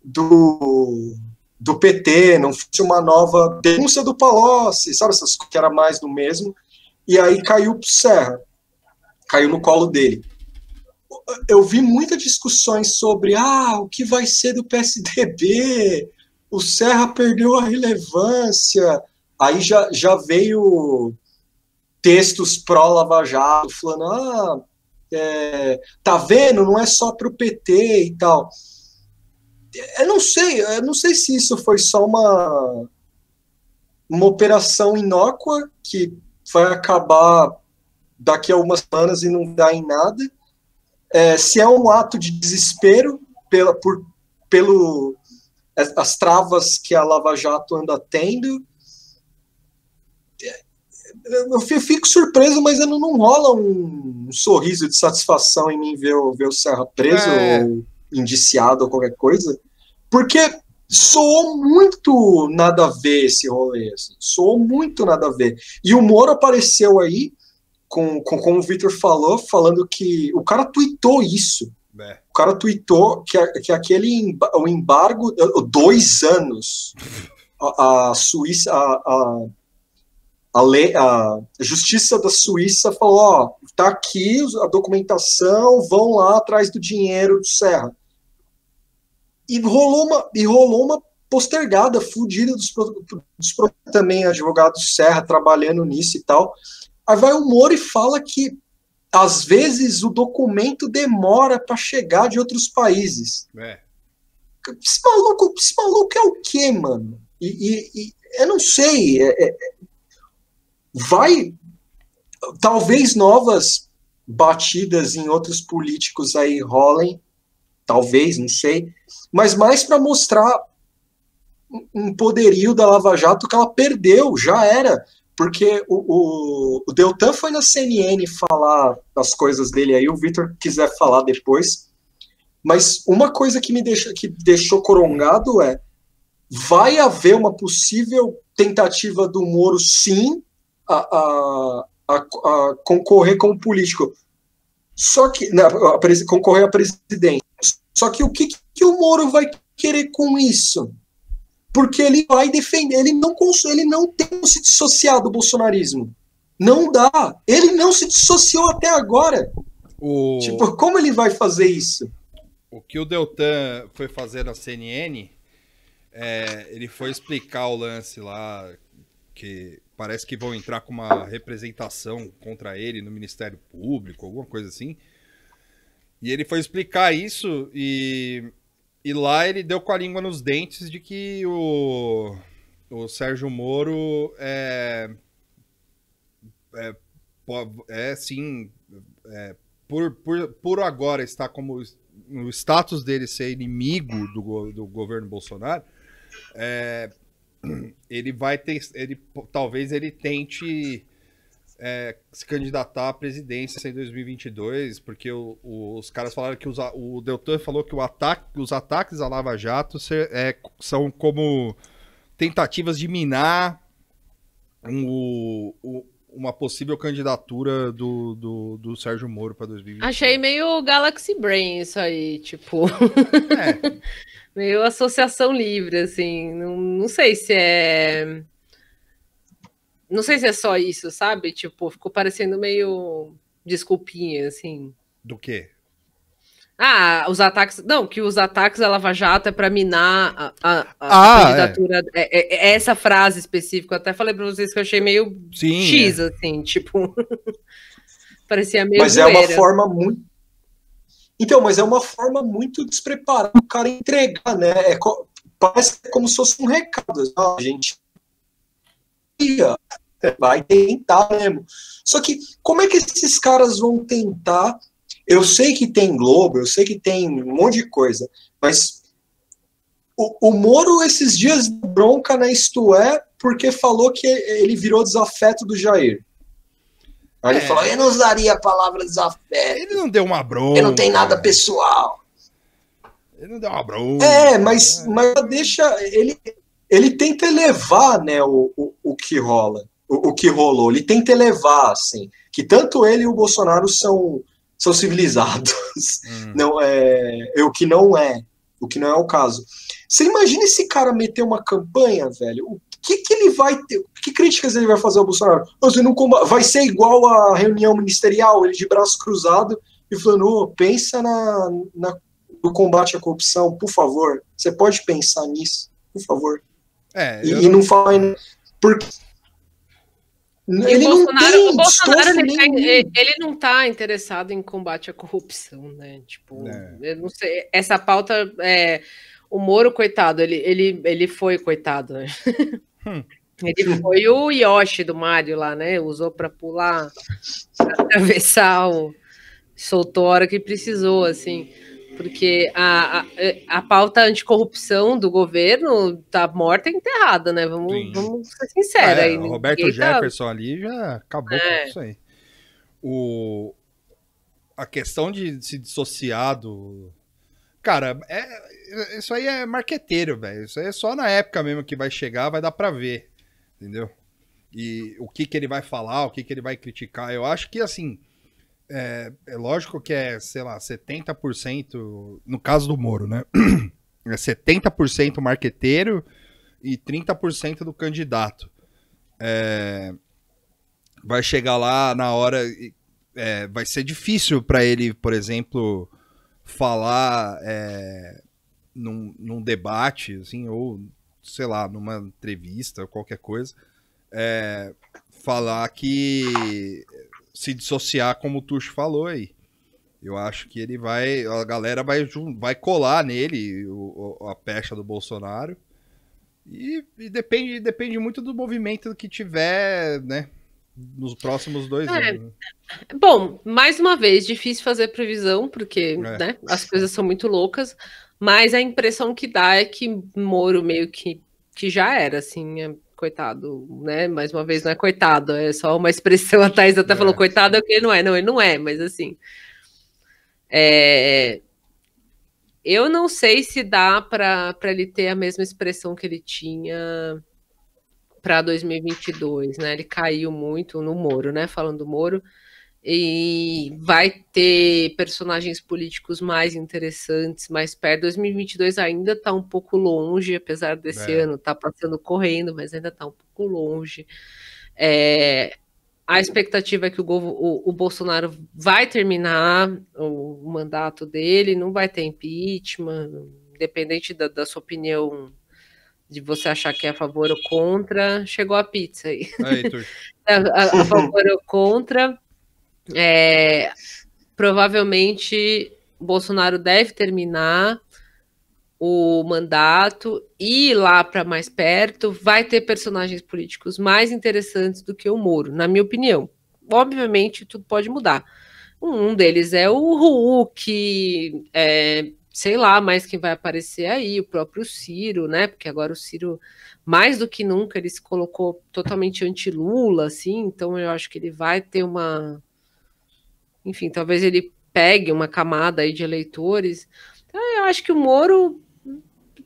do, do PT, não fosse uma nova denúncia do Palocci, sabe, que era mais do mesmo, e aí caiu pro Serra, caiu no colo dele. Eu vi muitas discussões sobre, ah, o que vai ser do PSDB, o Serra perdeu a relevância, aí já, já veio textos pró-Lava Jato, falando, ah, é, tá vendo, não é só pro PT e tal eu não sei, eu não sei se isso foi só uma uma operação inócua que vai acabar daqui a algumas semanas e não dá em nada. É, se é um ato de desespero pela, por, pelo as travas que a Lava Jato anda tendo. Eu fico surpreso, mas não, não rola um, sorriso de satisfação em mim ver, o- ver o Serra preso É. ou indiciado ou qualquer coisa, porque soou muito nada a ver esse rolê, assim, soou muito nada a ver. E o Moro apareceu aí, com, com como o Victor falou, falando que o cara tweetou isso. É. O cara tweetou que, que aquele o embargo, dois anos, a, a Suíça, a, a, a, lei, a Justiça da Suíça falou: ó, tá aqui a documentação, vão lá atrás do dinheiro do Serra. E rolou uma, e rolou uma postergada fudida dos, dos também advogados Serra trabalhando nisso e tal. Aí vai o Moro e fala que às vezes o documento demora para chegar de outros países. É. Esse maluco, esse maluco é o quê, mano? E, e- e eu não sei. é- é- vai. Talvez novas batidas em outros políticos aí rolem. Talvez, não sei. Mas mais para mostrar um- poderio da Lava Jato que ela perdeu, já era. Porque o, o, o Deltan foi na CNN falar as coisas dele aí, o Vitor quiser falar depois. Mas uma coisa que me deixou, que deixou corongado é: vai haver uma possível tentativa do Moro, sim, a, a, a, a concorrer como político. Só que. Não, a presi- concorrer à presidência. Só que o que, que o Moro vai querer com isso? Porque ele vai defender, ele não, ele não tem se dissociar do bolsonarismo. Não dá. Ele não se dissociou até agora. O, Tipo, como ele vai fazer isso? o que o Deltan foi fazer na CNN, é, ele foi explicar o lance lá, que parece que vão entrar com uma representação contra ele no Ministério Público, alguma coisa assim. E ele foi explicar isso e, e lá ele deu com a língua nos dentes de que o, o Sérgio Moro é, é, é sim, é, por, por, por agora está como o status dele ser inimigo do, do governo Bolsonaro, é, ele vai ter, ele, talvez ele tente é, se candidatar à presidência em 2022, porque o- o- os caras falaram que os o Deltan falou que o ataque, os ataques à Lava Jato ser- é, são como tentativas de minar um- o- o- uma possível candidatura do, do, do Sérgio Moro para 2022. Achei meio Galaxy Brain isso aí, tipo, É, meio associação livre, assim. Não, não sei se é. Não sei se é só isso, sabe? Tipo, ficou parecendo meio desculpinha, assim. do quê? Ah, os ataques. Não, que os ataques à Lava Jato é para minar a, a- a Ah, candidatura. É. é- é essa frase específica. Eu até falei para vocês que eu achei meio Sim. X, é. assim, tipo. Parecia meio. Mas é uma forma muito. Então, mas é uma forma muito despreparada o cara entregar, né? É co- Parece como se fosse um recado. A gente ia, vai tentar mesmo. Só que como é que esses caras vão tentar? Eu sei que tem Globo, eu sei que tem um monte de coisa, mas o, o Moro esses dias bronca na Isto É porque falou que ele virou desafeto do Jair. Aí É. ele falou, eu não usaria a palavra desafeto, Ele não deu uma bronca. eu não tenho nada pessoal. Ele não deu uma bronca. É, mas, mas deixa. Ele, ele tenta elevar né, o, o, o que rola, o, o que rolou. Ele tenta elevar, assim, que tanto ele e o Bolsonaro são, são civilizados. Hum. Não é, é o que não é, o que não é o caso. Você imagina esse cara meter uma campanha, velho? O que, que ele vai ter? Que críticas ele vai fazer ao Bolsonaro? Você não vai ser igual a reunião ministerial, ele de braço cruzado e falando: "Ô, pensa na, na- no combate à corrupção, por favor. Você pode pensar nisso, por favor. É, E, eu e não fala em- porque E ele o não Bolsonaro, tem o Bolsonaro ele, tá- ele- ele não tá interessado em combate à corrupção, né? Tipo, É. eu não sei. Essa pauta é. O Moro, coitado, ele, ele, ele foi coitado, né? Hum. Ele foi o Yoshi do Mario lá, né? Usou para pular, pra atravessar o. Soltou a hora que precisou, assim. Porque a, a, a pauta anticorrupção do governo tá morta e enterrada, né? Sim. Vamos, vamos ser sinceros. É, aí. o Roberto tá- Jefferson ali já acabou É. com isso aí. O, a questão de se dissociar do. Cara, é, isso aí é marqueteiro, velho. Isso aí é só na época mesmo que vai chegar, vai dar pra ver. Entendeu? E o que, que ele vai falar, o que, que ele vai criticar. Eu acho que, assim. É, é lógico que é, sei lá, 70%. No caso do Moro, né? É 70% marqueteiro e 30% do candidato. É, vai chegar lá na hora. é, vai ser difícil para ele, por exemplo, falar é, num, num debate, assim, ou sei lá, numa entrevista qualquer coisa, é, falar que se dissociar, como o Tuxo falou aí. Eu acho que ele vai. A galera vai, vai colar nele o- a pecha do Bolsonaro. E, e depende, depende muito do movimento que tiver, né? Nos próximos dois É. anos. né? Bom, mais uma vez, difícil fazer previsão, porque É. né, as coisas são muito loucas, mas a impressão que dá é que Moro meio que, que já era, assim, é, coitado, né? Mais uma vez, não é coitado, é só uma expressão, a Thais até É. falou coitado, é o que ele não é. Não, ele não é, mas assim. é, Eu não sei se dá para ele ter a mesma expressão que ele tinha para 2022, né? Ele caiu muito no Moro, né? Falando do Moro. E vai ter personagens políticos mais interessantes, mais perto. 2022 ainda está um pouco longe, apesar desse É. ano tá passando correndo, mas ainda está um pouco longe. É, a expectativa é que o, o- o Bolsonaro vai terminar o mandato dele, não vai ter impeachment, independente da, da sua opinião, de você achar que é a favor ou contra, chegou a pizza aí Aí, a- a favor ou contra. É, provavelmente Bolsonaro deve terminar o mandato e ir lá para mais perto vai ter personagens políticos mais interessantes do que o Moro, na minha opinião. Obviamente, tudo pode mudar. Um deles é o Hulk, é, sei lá mais quem vai aparecer aí, o próprio Ciro, né? Porque agora o Ciro mais do que nunca ele se colocou totalmente anti-Lula, assim, então eu acho que ele vai ter uma. Enfim, talvez ele pegue uma camada aí de eleitores. Então, eu acho que o Moro.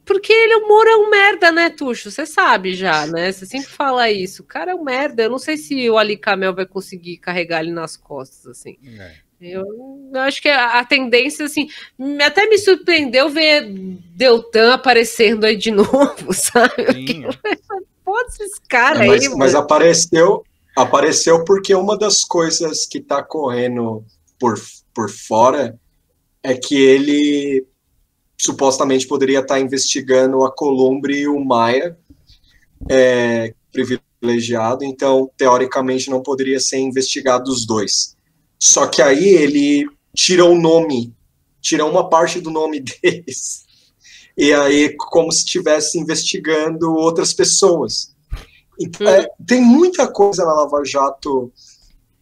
Porque ele, o Moro é um merda, né, Tuxo? Você sabe já, né? Você sempre fala isso. O cara é um merda. Eu não sei se o Ali Camel vai conseguir carregar ele nas costas, assim. É. Eu, eu acho que a, a tendência, assim, até me surpreendeu ver Deltan aparecendo aí de novo, sabe? Sim, Pode esses caras É, mas, aí, mas mano. apareceu, apareceu porque uma das coisas que está correndo por, por fora é que ele supostamente poderia estar investigando a Columbre e o Maia, é, privilegiado, então teoricamente não poderia ser investigado os dois. Só que aí ele tira o nome, tira uma parte do nome deles. E aí, como se estivesse investigando outras pessoas. Então, é, tem muita coisa na Lava Jato.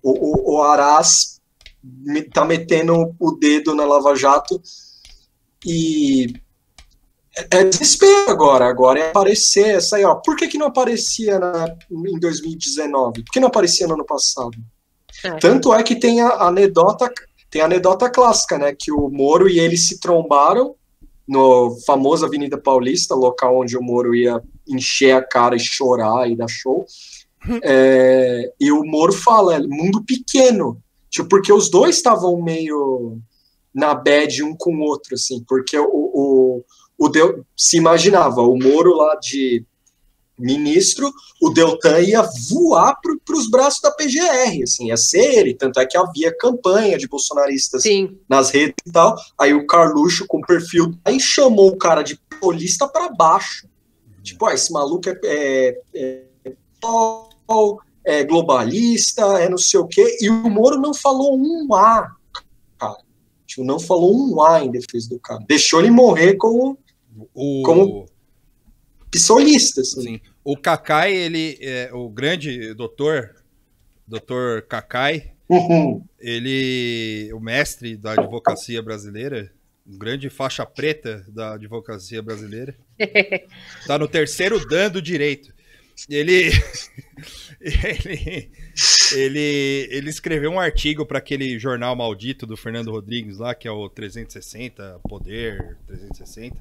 O, o, o Arás me- tá metendo o dedo na Lava Jato e é, é desespero agora. Agora é aparecer essa aí, ó. Por que, que não aparecia na- em 2019? Por que não aparecia no ano passado? É. Tanto é que tem a anedota, tem a anedota clássica, né? Que o Moro e ele se trombaram no famoso Avenida Paulista, local onde o Moro ia encher a cara e chorar e dar show. É, e o Moro fala, é mundo pequeno. Tipo, porque os dois estavam meio na bad um com o outro, assim, porque o, o, o Del, se imaginava, o Moro lá de ministro, o Deltan ia voar para os braços da PGR, assim, ia ser ele, tanto é que havia campanha de bolsonaristas Sim, nas redes e tal, aí o Carluxo com perfil, aí chamou o cara de polista para baixo, tipo, ah, esse maluco é, é, é, é globalista, é não sei o quê, e o Moro não falou um A, cara, tipo, não falou um A em defesa do cara, deixou ele morrer como O, Como- assim. sim, o Kakai, ele é o grande doutor, doutor Kakai, Uhum. ele, o mestre da advocacia brasileira, um grande faixa preta da advocacia brasileira, tá no terceiro dan do direito. Ele, ele, ele, ele escreveu um artigo para aquele jornal maldito do Fernando Rodrigues lá, que é o 360 Poder 360,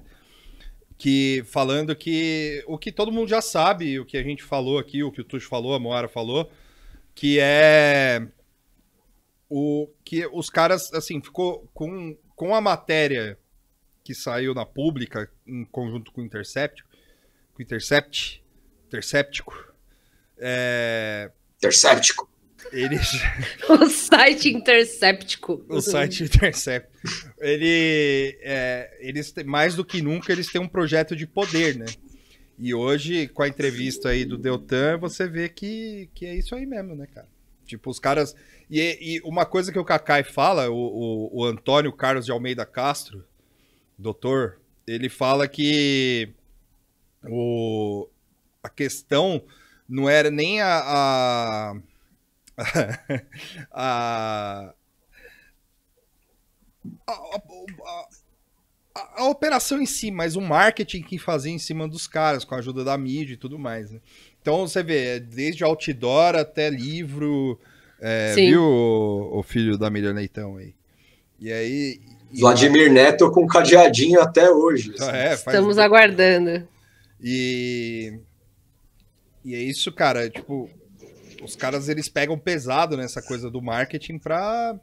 que falando que o que todo mundo já sabe, o que a gente falou aqui, o que o Tuxo falou, a Moara falou, que é o que os caras assim ficou com, com a matéria que saiu na pública em conjunto com o Intercept, com o Intercept, Interceptico, é, Interséptico. Eles O site Interceptico. o site Intercept, ele, é, eles mais do que nunca eles têm um projeto de poder, né? E hoje, com a entrevista aí do Deltan, você vê que, que é isso aí mesmo, né, cara? Tipo, os caras. E, e uma coisa que o Kakai fala, o, o, o Antônio Carlos de Almeida Castro, doutor, ele fala que o, a questão não era nem a. a, a, a, a- a- a operação em si, mas o marketing que fazia em cima dos caras, com a ajuda da mídia e tudo mais. né? Então você vê, desde outdoor até livro, é, Sim. viu o, o filho da Miriam Leitão aí? E aí. e- Vladimir Neto com cadeadinho até hoje. assim. É, Estamos aguardando. E. E é isso, cara. Tipo, os caras eles pegam pesado nessa coisa do marketing pra,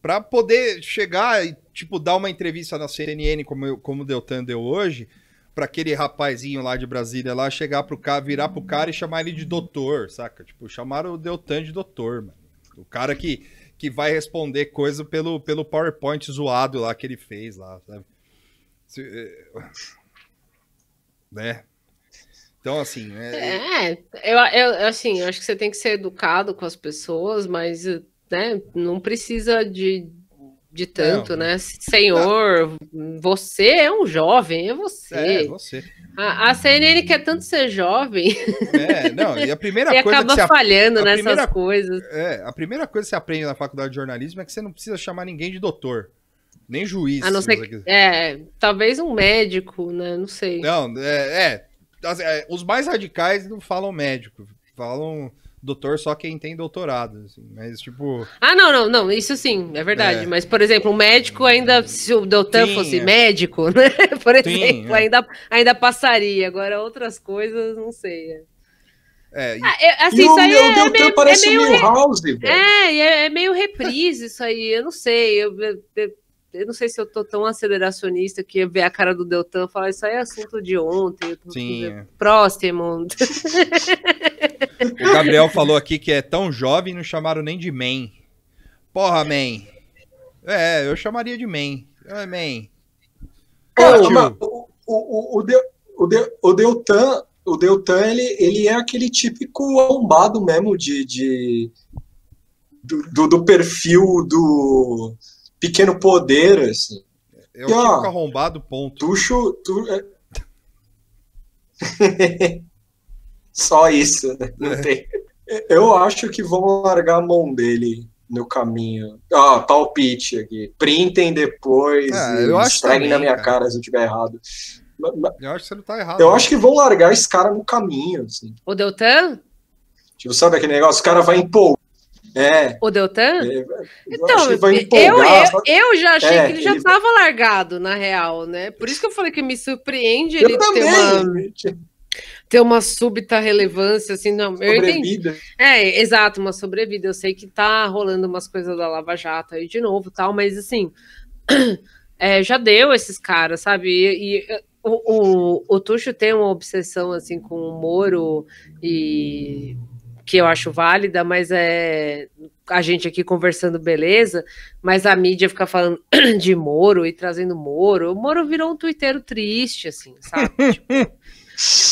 pra poder chegar e, tipo, dar uma entrevista na CNN, como, eu- como o Deltan deu hoje, pra aquele rapazinho lá de Brasília lá chegar pro cara, virar pro cara e chamar ele de doutor, saca? Tipo, chamaram o Deltan de doutor, mano. O cara que, que vai responder coisa pelo, pelo PowerPoint zoado lá que ele fez lá, sabe? É, né? Então, assim, é, É, eu, eu, assim, eu acho que você tem que ser educado com as pessoas, mas né, não precisa de, de tanto, Não. né? Senhor, você é um jovem, é você. é você. A, a CNN quer tanto ser jovem É, não, e a primeira e coisa acaba que falhando a nessas primeira- coisas. é, a primeira coisa que você aprende na faculdade de jornalismo é que você não precisa chamar ninguém de doutor, nem juiz. A não se ser que, é, talvez um médico, né? Não sei. Não, é, é, os mais radicais não falam médico, falam doutor só quem tem doutorado, assim, mas tipo, Ah, não, não, não, isso sim, é verdade. É. Mas, por exemplo, um médico ainda, se o Doutor Sim, fosse é. médico, né? Por Sim, exemplo, é. ainda, ainda passaria. Agora, outras coisas, não sei. é. é, e- Ah, é, assim, e isso o aí meu é Deltan meio, é parece meio o Milhouse. É, e é, é meio reprise isso aí, eu não sei. Eu, eu, eu- eu não sei se eu tô tão aceleracionista que ver a cara do Deltan e falar isso aí é assunto de ontem. eu tô- sim, é. Próximo. o Gabriel falou aqui que é tão jovem não chamaram nem de man. Porra, man. É, eu chamaria de man. É, man. Cara, o, o, o, Del- o, Del- o Deltan, o Deltan ele, ele é aquele típico arrombado mesmo de, de do, do, do perfil do pequeno poder, assim. É o E, ó, arrombado, ponto. Tuxo, tu, é- Só isso, né? Não É. tem. Eu acho que vão largar a mão dele no caminho. Ó, palpite aqui. Printem depois Ah, e eu acho também, na minha cara. cara se eu tiver errado. Eu acho que você não tá errado. Eu acho que vão largar esse cara no caminho, assim. O Deltan? Tipo, sabe aquele negócio? O cara vai empolgar. É. O Deltan? é, Então, eu, eu, eu já achei É, que ele já ele- estava largado, na real, né? Por isso que eu falei que me surpreende Eu ele ter uma, ter uma súbita relevância, assim, não. Eu entendi. Sobrevida. É, exato, uma sobrevida. Eu sei que tá rolando umas coisas da Lava Jato aí de novo tal, mas assim, é, já deu esses caras, sabe? E, e, o, o, o Tuxo tem uma obsessão assim com o Moro e que eu acho válida, mas é a gente aqui conversando beleza, mas a mídia fica falando de Moro e trazendo Moro. O Moro virou um tuiteiro triste, assim, sabe? Tipo,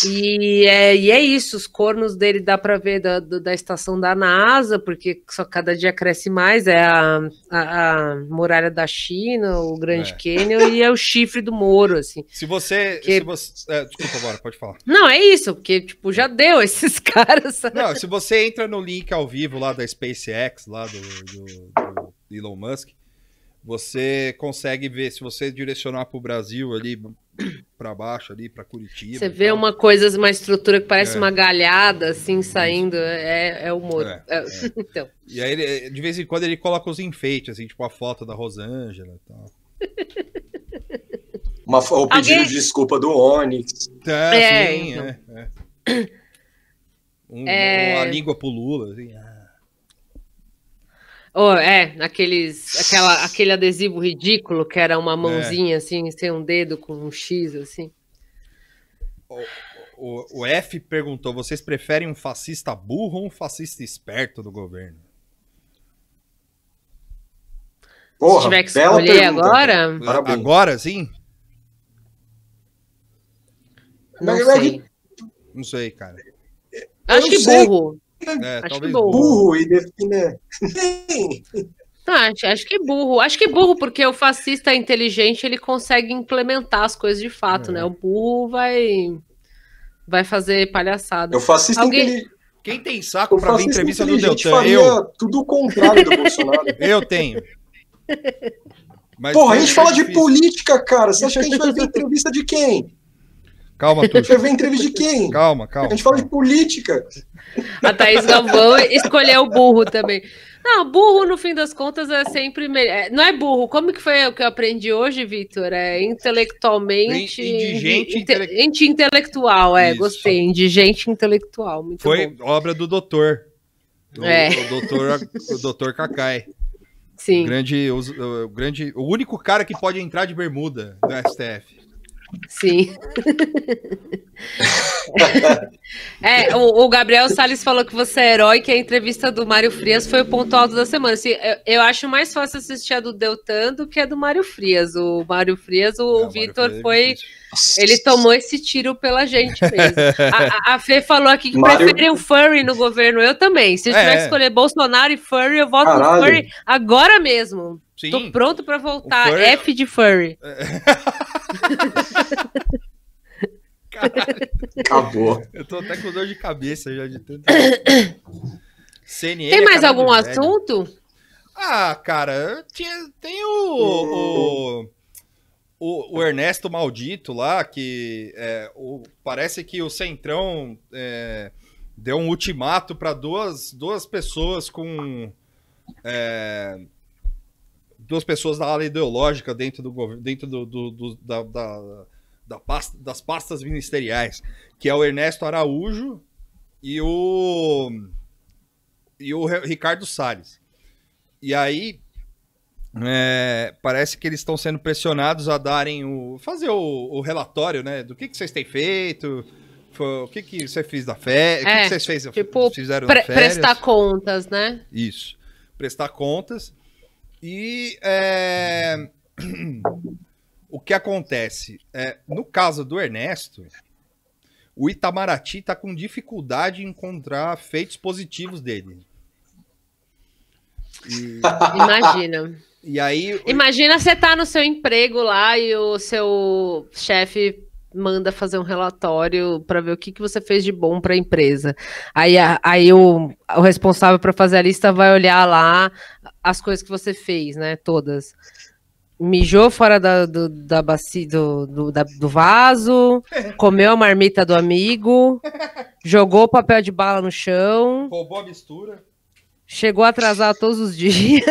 E é, e é isso, os cornos dele dá para ver da, da estação da NASA, porque só cada dia cresce mais. É a, a, a muralha da China, o Grande É. Canyon e é o chifre do Moro, assim. Se você. Que- se você é, desculpa, bora, pode falar. Não, é isso, porque, tipo, já deu esses caras. sabe? Não, se você entra no link ao vivo lá da SpaceX, lá do, do- do Elon Musk, você consegue ver, se você direcionar para o Brasil ali, para baixo ali, para Curitiba. Você vê tal. uma coisa, uma estrutura que parece É. uma galhada, assim, saindo, é, é o Moro. É, É, Então, E aí, ele- de vez em quando, ele coloca os enfeites, assim, tipo a foto da Rosângela e tal. Uma, o pedido Alguém- de desculpa do Onix. Tá, É, sim, então. é, é. Um- É. Uma língua pro Lula, assim. Oh, é, aqueles, aquela, aquele adesivo ridículo que era uma mãozinha, assim, sem um dedo com um X, assim. O, o F perguntou: vocês preferem um fascista burro ou um fascista esperto do governo? Porra, Se tiver que escolher agora, Parabéns. Agora sim? não mas- sei. Não sei, cara. Acho que sei. burro. É, Acho talvez que burro. Burro e define. Acho, acho que burro. Acho que burro, porque o fascista inteligente ele consegue implementar as coisas de fato, É. né? O burro vai vai fazer palhaçada. Eu fascista Alguém- inteligente. Quem tem saco O pra ver entrevista do Deltan? faria Eu. tudo o contrário do Bolsonaro. Eu tenho. Mas Porra, a é gente fala de difícil. política, cara. Você acha que a gente vai ver entrevista de quem? Calma, A gente Tuxo. vai ver entrevista de quem? Calma, A calma. gente fala de calma. política. A Thaís Galvão escolheu o burro também. Não, burro, no fim das contas, é sempre. me- é, não é burro. Como que foi o que eu aprendi hoje, Vitor? É intelectualmente. In- indigente inte- intele- Anti-intelectual, é, Isso. gostei. Indigente intelectual. Muito Foi bom. obra do doutor. O, É. o doutor, o doutor Kakai. O Sim. grande, o, o grande, o único cara que pode entrar de bermuda no STF. Sim. é, o, o Gabriel Salles falou que você é herói, que a entrevista do Mário Frias foi o ponto alto da semana. Assim, eu, eu acho mais fácil assistir a do Deltan do que a do Mário Frias. O Mário Frias, o, Não, Vitor é foi. Ele tomou esse tiro pela gente mesmo. A, a- Fê falou aqui que Mário- prefere um furry no governo. Eu também. Se eu É. tiver que escolher Bolsonaro e furry, eu voto Caralho. no furry agora mesmo. Sim. Tô pronto pra voltar. O furry- F de furry. Caralho, Acabou. eu tô até com dor de cabeça já de tanto. CNN Tem mais algum velho. assunto? Ah, cara, tinha, tem o, o, o, o Ernesto Maldito lá, que é, o, parece que o Centrão é, deu um ultimato para duas, duas pessoas com. é, duas pessoas da ala ideológica dentro do governo, dentro do, do- do- da, da- da pasta- das pastas ministeriais, que é o Ernesto Araújo e o e o Ricardo Salles. E aí é, parece que eles estão sendo pressionados a darem o fazer o, o relatório, né, do que, que vocês têm feito, o que que você fez da férias, o que, É, que vocês fez, tipo, fizeram Pre- prestar contas, né? Isso. Prestar contas. E é, o que acontece? É, no caso do Ernesto, o Itamaraty está com dificuldade em encontrar feitos positivos dele. E, Imagina. e aí. Imagina você tá no seu emprego lá e o seu chefe manda fazer um relatório para ver o que, que você fez de bom para a empresa. Aí, aí o, o responsável para fazer a lista vai olhar lá as coisas que você fez, né? Todas. Mijou fora da, do, da bacia, do, do, da- do vaso, comeu a marmita do amigo, jogou o papel de bala no chão. Roubou a mistura. Chegou a atrasar todos os dias.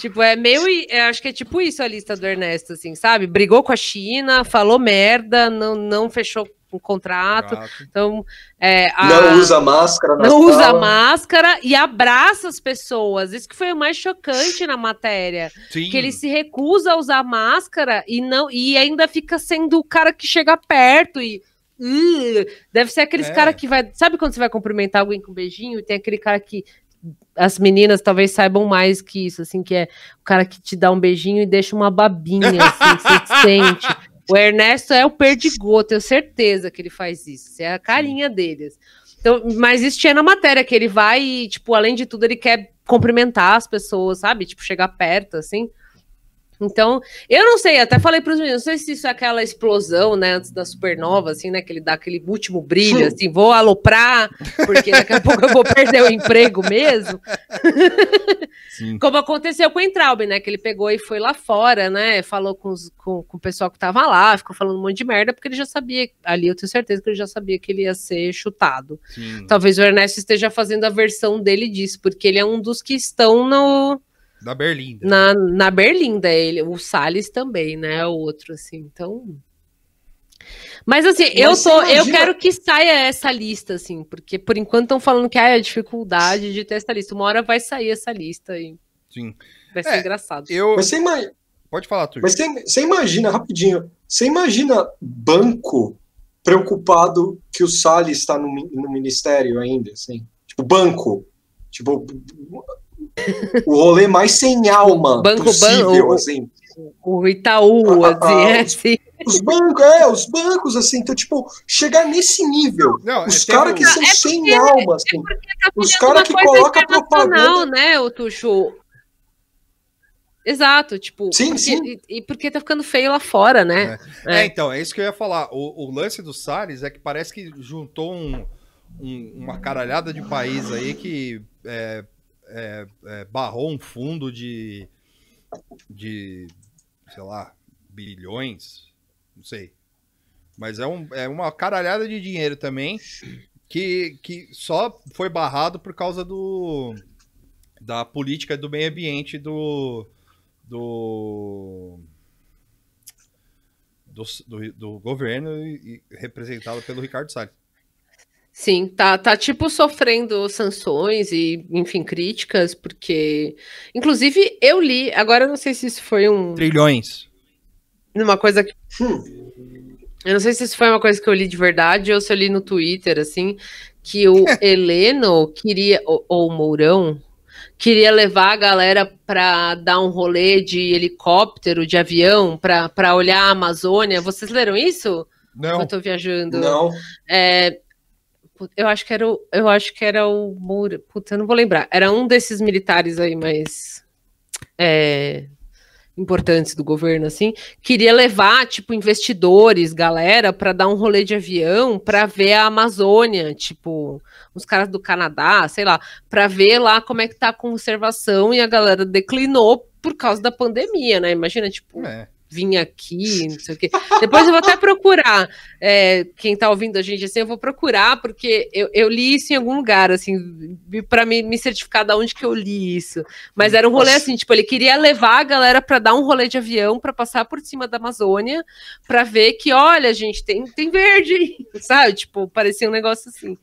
tipo, é meio. é, acho que é tipo isso a lista do Ernesto, assim, sabe? Brigou com a China, falou merda, não, não fechou um contrato. Então, é, a- Não usa máscara não usa sala. máscara e abraça as pessoas. Isso que foi o mais chocante na matéria. Sim. Que ele se recusa a usar máscara e não e ainda fica sendo o cara que chega perto e. "Ih", deve ser aqueles É. cara que vai. Sabe quando você vai cumprimentar alguém com um beijinho e tem aquele cara que. As meninas talvez saibam mais que isso, assim, que é o cara que te dá um beijinho e deixa uma babinha, assim, você sente. O Ernesto é o perdigoto, tenho certeza que ele faz isso. É a carinha deles. Então, mas isso tinha na matéria, que ele vai e, tipo, além de tudo, ele quer cumprimentar as pessoas, sabe? Tipo, chegar perto, assim. Então, eu não sei, até falei para os meninos, não sei se isso é aquela explosão, né, antes da supernova, assim, né, que ele dá aquele último brilho, assim, vou aloprar, porque daqui a pouco eu vou perder o emprego mesmo. Como aconteceu com o Entraub, né, que ele pegou e foi lá fora, né, falou com, os- com, com o pessoal que tava lá, ficou falando um monte de merda, porque ele já sabia, ali eu tenho certeza que ele já sabia que ele ia ser chutado. Sim. Talvez o Ernesto esteja fazendo a versão dele disso, porque ele é um dos que estão no Da Berlinda. na, na Berlinda, ele, o Salles também, né? O outro, assim, então. Mas assim, eu Mas tô, você eu imagina- quero que saia essa lista, assim, porque por enquanto estão falando que ah, é a dificuldade de ter essa lista. Uma hora vai sair essa lista e Sim. vai ser É, engraçado. Eu. Mas você, ima- Pode falar, Turco. mas você, você imagina, rapidinho, você imagina banco preocupado que o Salles está no, no ministério ainda, assim? Tipo, banco. Tipo, o rolê mais sem alma Banco, possível, banco. assim. O Itaú, Ah, assim, ah, é os- assim. Os bancos, é, os bancos, assim, então, tipo, chegar nesse nível. Não, Os é, caras que são É sem porque- alma, assim. Tá Os virando cara uma que coisa coloca internacional, propaganda- né, o Tuxo? Exato, tipo, Sim, porque, sim. E, e porque tá ficando feio lá fora, né? É, então, é isso que eu ia falar. O, o lance do Salles é que parece que juntou um- um- uma caralhada de país aí que é, é, é, barrou um fundo de, de, sei lá, bilhões, não sei. Mas é, um, é uma caralhada de dinheiro também que, que só foi barrado por causa do da política do meio ambiente do do do, do, do governo e, e representado pelo Ricardo Salles. Sim, tá, tá tipo sofrendo sanções e, enfim, críticas, porque. Inclusive, eu li, agora eu não sei se isso foi um, Trilhões. uma coisa que. Hum. Eu não sei se isso foi uma coisa que eu li de verdade ou se eu li no Twitter, assim, que o Heleno queria, ou, ou o Mourão, queria levar a galera para dar um rolê de helicóptero, de avião, para olhar a Amazônia. Vocês leram isso? Não, Eu tô viajando. Não. É, eu acho que era o, eu acho que era o Moura, puta, eu não vou lembrar. Era um desses militares aí mais é, importantes do governo, assim, queria levar tipo investidores, galera, para dar um rolê de avião, para ver a Amazônia, tipo os caras do Canadá, sei lá, para ver lá como é que tá a conservação e a galera declinou por causa da pandemia, né? Imagina, tipo, é. Vim aqui, não sei o quê. Depois eu vou até procurar. é, quem tá ouvindo a gente assim, eu vou procurar, porque eu, eu li isso em algum lugar, assim, para me, me certificar de onde que eu li isso. Mas era um rolê assim, tipo, ele queria levar a galera para dar um rolê de avião, para passar por cima da Amazônia, para ver que, olha, gente, tem, tem verde, sabe? Tipo, parecia um negócio assim.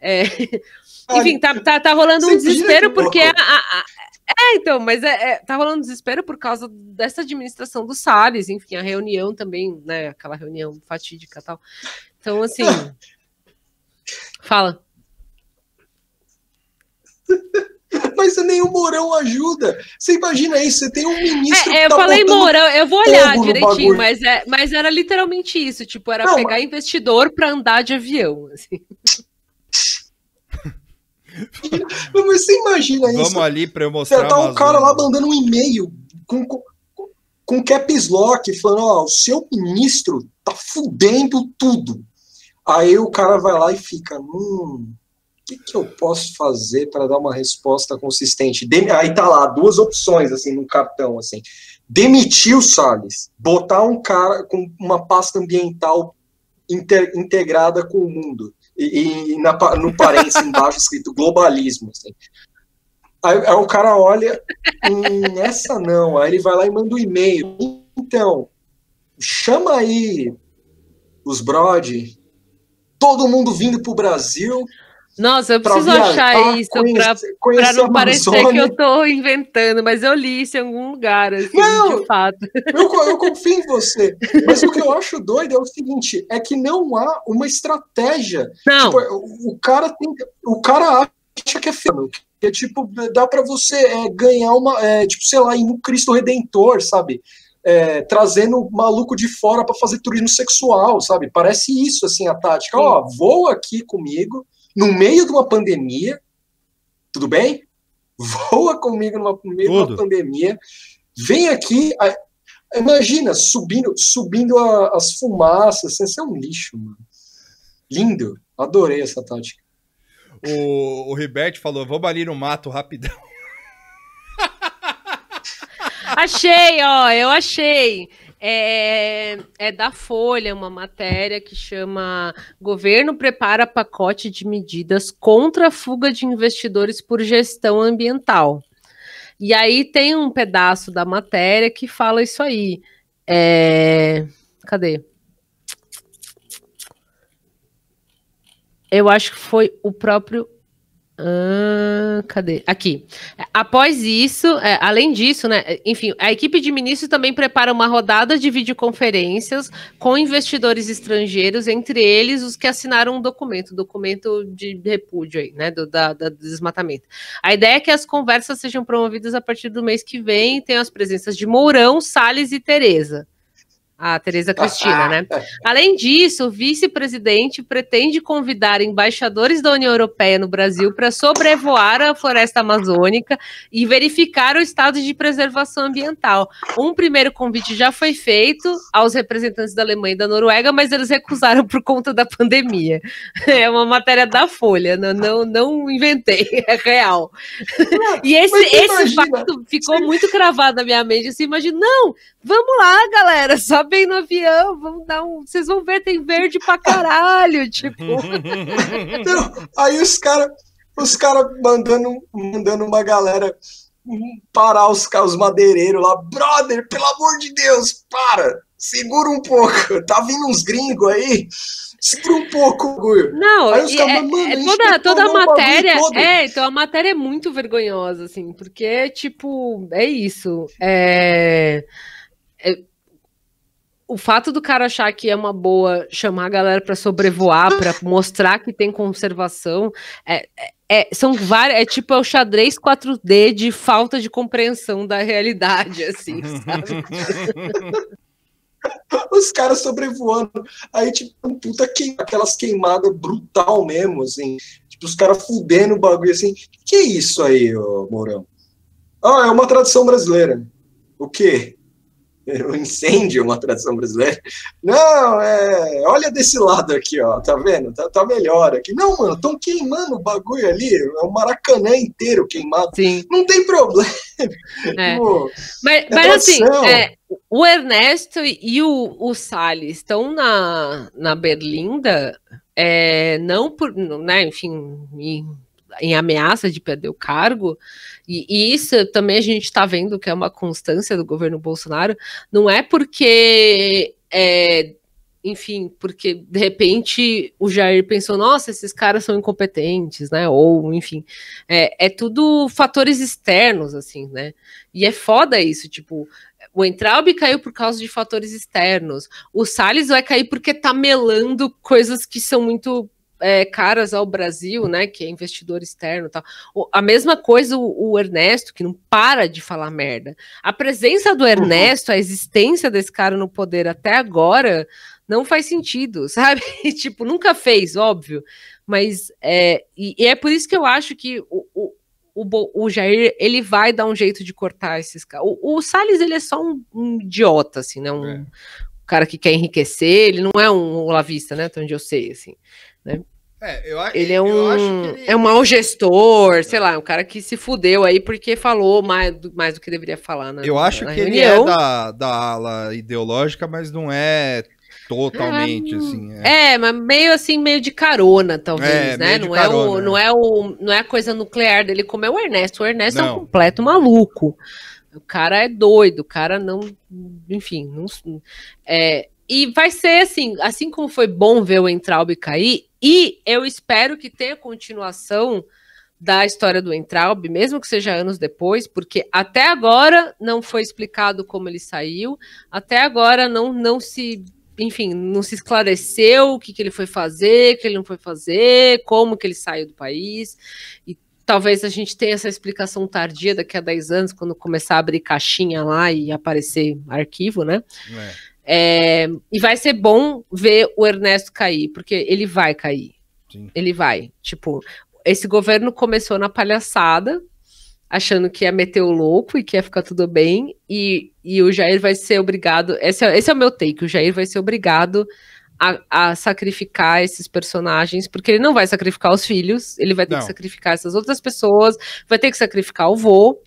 É, enfim, tá, tá, tá rolando um Você desespero que porque a- a- é, então, mas é, é, tá rolando desespero por causa dessa administração do Salles, enfim, a reunião também, né? Aquela reunião fatídica e tal. Então, assim. fala. Mas nem o Mourão ajuda. Você imagina isso? Você tem um ministro. É, que eu tá falei Mourão, eu vou olhar direitinho, mas, é, mas era literalmente isso, tipo, era Não, pegar investidor pra andar de avião, assim. Mas você imagina isso? Vamos ali para eu Você mostrar. tá um cara lá mandando um e-mail com, com, com caps lock, falando: Ó, o seu ministro tá fudendo tudo. Aí o cara vai lá e fica: Hum, o que, que eu posso fazer para dar uma resposta consistente? Dem- Aí tá lá, duas opções, assim, no cartão, assim. Demitir o Salles, botar um cara com uma pasta ambiental inter- integrada com o mundo. E, na no parênteses embaixo escrito globalismo, assim. Aí, aí o cara olha, hum, essa não. Aí ele vai lá e manda um e-mail. Então, chama aí os Brody, todo mundo vindo pro Brasil Nossa, eu preciso viajar, achar isso conhecer não parecer que eu tô inventando, mas eu li isso em algum lugar, assim, Não! de fato. Eu, eu confio em você. Mas o que eu acho doido é o seguinte: é que não há uma estratégia. Não, Tipo, o, cara tem. O cara acha que é feio. Que é tipo, dá pra você é, ganhar uma. é, tipo, sei lá, ir no Cristo Redentor, sabe? é, trazendo maluco de fora para fazer turismo sexual, sabe? Parece isso, assim, a tática. Ó, voa aqui comigo, no meio de uma pandemia, tudo bem? Voa comigo no meio de uma Tudo. pandemia, vem aqui, a- imagina, subindo, subindo a- as fumaças, assim, isso é um lixo, mano. Lindo, adorei essa tática. O, o Ribert falou: vamos ali no mato rapidão. Achei, ó, eu achei. É, é da Folha uma matéria que chama Governo prepara pacote de medidas contra a fuga de investidores por gestão ambiental. E aí tem um pedaço da matéria que fala isso aí. É, Cadê? Eu acho que foi o próprio. Ah, cadê? Aqui. Após isso, é, além disso, né? Enfim, a equipe de ministros também prepara uma rodada de videoconferências com investidores estrangeiros, entre eles os que assinaram um documento, documento de repúdio aí, né? Do, da, da- do desmatamento. A ideia é que as conversas sejam promovidas a partir do mês que vem. Tem as presenças de Mourão, Salles e Tereza. A Tereza Cristina, né? Além disso, o vice-presidente pretende convidar embaixadores da União Europeia no Brasil para sobrevoar a floresta amazônica e verificar o estado de preservação ambiental. Um primeiro convite já foi feito aos representantes da Alemanha e da Noruega, mas eles recusaram por conta da pandemia. É uma matéria da Folha, não, não, não inventei, é real. E esse, esse imagina, fato ficou muito cravado na minha mente. Assim, imagina, não, vamos lá, galera, sobem no avião, vamos dar um. Vocês vão ver, tem verde pra caralho. Tipo, Não, aí os caras os cara mandando, mandando uma galera parar os, os madeireiros lá. Brother, pelo amor de Deus, para! Segura um pouco. Tá vindo uns gringos aí. Segura um pouco, Guio. não, Aí os caras, é- mano, a é toda, toda a matéria. É, então a matéria é muito vergonhosa, assim, porque, tipo, é isso. É. é- o fato do cara achar que é uma boa chamar a galera para sobrevoar, para mostrar que tem conservação, é, é- é- são várias, é tipo é o xadrez 4D de falta de compreensão da realidade, assim, sabe? Os caras sobrevoando. Aí, tipo, um puta que, aquelas queimadas brutal mesmo, assim. Tipo, os caras fudendo o bagulho assim. Que é isso aí, ô Mourão? Ah, é uma tradição brasileira. O quê? O incêndio é uma tradição brasileira? Não, é. Olha desse lado aqui, ó. Tá vendo? Tá, tá melhor aqui. Não, mano, estão queimando o bagulho ali. É o Maracanã inteiro queimado. Sim. Não tem problema. É. Pô, Mas, É mas assim, é, o Ernesto e o, o Salles estão na, na Berlinda, é, não por, né, enfim, em, em ameaça de perder o cargo, e, e isso também a gente está vendo que é uma constância do governo Bolsonaro, não é porque. é, enfim, porque de repente o Jair pensou, nossa, esses caras são incompetentes, né? Ou, enfim, é, é tudo fatores externos, assim, né? E é foda isso, tipo, o Entraub caiu por causa de fatores externos. O Salles vai cair porque tá melando coisas que são muito é, caras ao Brasil, né? Que é investidor externo e tal. O- a mesma coisa o, o Ernesto, que não para de falar merda. A presença do Ernesto, a existência desse cara no poder até agora, não faz sentido, sabe? tipo, nunca fez, óbvio. Mas é, e, e é por isso que eu acho que o, o, o, o Jair ele vai dar um jeito de cortar esses caras. O, o Salles ele é só um, um idiota, assim, né? Um É. cara que quer enriquecer. Ele não é um olavista, né? Até onde eu sei, assim. É, eu, Ele é eu um acho que ele- é um mau gestor, sei lá, um cara que se fudeu aí porque falou mais do, mais do que deveria falar, né? Eu acho na que ele reunião. é da, da ala ideológica, mas não é totalmente, assim. É. É, mas meio assim, meio de carona, talvez, É, né? Não é, o, não, é o, não é a coisa nuclear dele como é o Ernesto. O Ernesto é Não. um completo maluco. O cara é doido, o cara não. Enfim, não. É, e vai ser assim, assim como foi bom ver o Entraub cair, e eu espero que tenha continuação da história do Entraub, mesmo que seja anos depois, porque até agora não foi explicado como ele saiu, até agora não, não se enfim, não se esclareceu o que, que ele foi fazer, o que ele não foi fazer, como que ele saiu do país. E talvez a gente tenha essa explicação tardia daqui a 10 anos, quando começar a abrir caixinha lá e aparecer arquivo, né? É. É, e vai ser bom ver o Ernesto cair, porque ele vai cair. Sim. Ele vai. Tipo, esse governo começou na palhaçada, achando que ia meter o louco e que ia ficar tudo bem, e, e o Jair vai ser obrigado. Esse é, esse é o meu take: o Jair vai ser obrigado a, a sacrificar esses personagens, porque ele não vai sacrificar os filhos, ele vai ter Não. que sacrificar essas outras pessoas, vai ter que sacrificar o vô.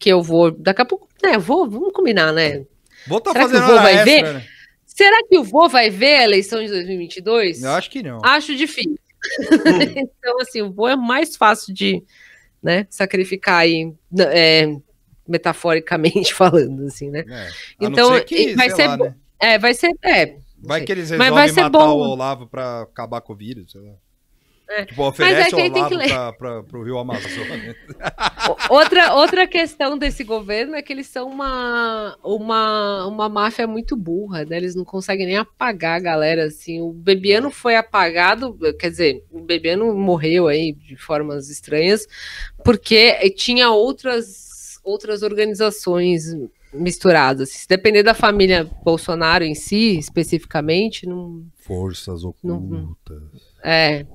Que eu vou. Daqui a pouco. É, vou, vamos combinar, né? Vou tá Será que fazendo o vô vai extra, ver? né? Será que o vô vai ver a eleição de 2022? Eu acho que não. Acho difícil. então, assim, o vô é mais fácil de né, sacrificar aí, é, metaforicamente falando, assim, né? É. Então, que, vai ser lá, né? É, vai ser. É, Vai que eles resolvem matar bom. o Olavo pra acabar com o vírus, sei lá. É. Tipo, oferece que o aí tem Olavo que pra, pro Rio Amazonas. O- Outra, outra questão desse governo é que eles são uma, uma, uma máfia muito burra, né? Eles não conseguem nem apagar a galera, assim. O Bebiano foi apagado, quer dizer, o Bebiano morreu aí de formas estranhas, porque tinha outras, outras organizações misturadas. Se depender da família Bolsonaro em si, especificamente, não, Forças Não- ocultas. É.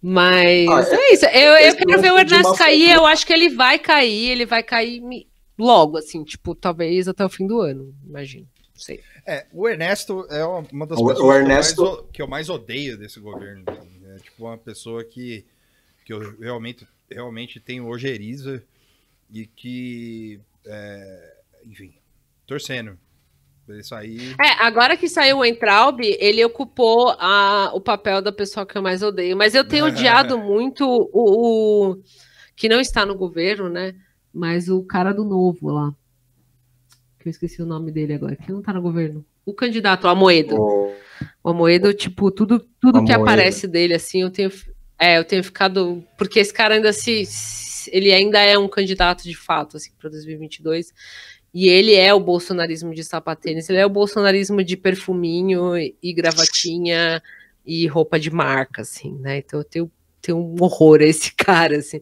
Mas Ah, é isso. Eu, eu quero ver o Ernesto cair. Eu acho que ele vai cair. Ele vai cair logo, assim, tipo, talvez até o fim do ano. Imagino. Não sei. É, o Ernesto é uma das O- pessoas o Ernesto- que, eu mais, que eu mais odeio desse governo. É tipo uma pessoa que, que eu realmente, realmente tenho ojeriza e que, é, enfim, torcendo ele sair. É, agora que saiu o Entraub, ele ocupou a- o papel da pessoa que eu mais odeio. Mas eu tenho odiado muito o, o- que não está no governo, né? Mas o cara do novo lá. Que eu esqueci o nome dele agora. Que não tá no governo. O candidato, o Amoedo. O- O Amoedo, tipo, tudo, tudo que aparece dele, assim, eu tenho. É, eu tenho ficado. Porque esse cara ainda se. se- Ele ainda é um candidato de fato, assim, para 2022. E ele é o bolsonarismo de sapatênis, ele é o bolsonarismo de perfuminho e, gravatinha e roupa de marca, assim, né? Então eu tenho, tenho um horror a esse cara, assim.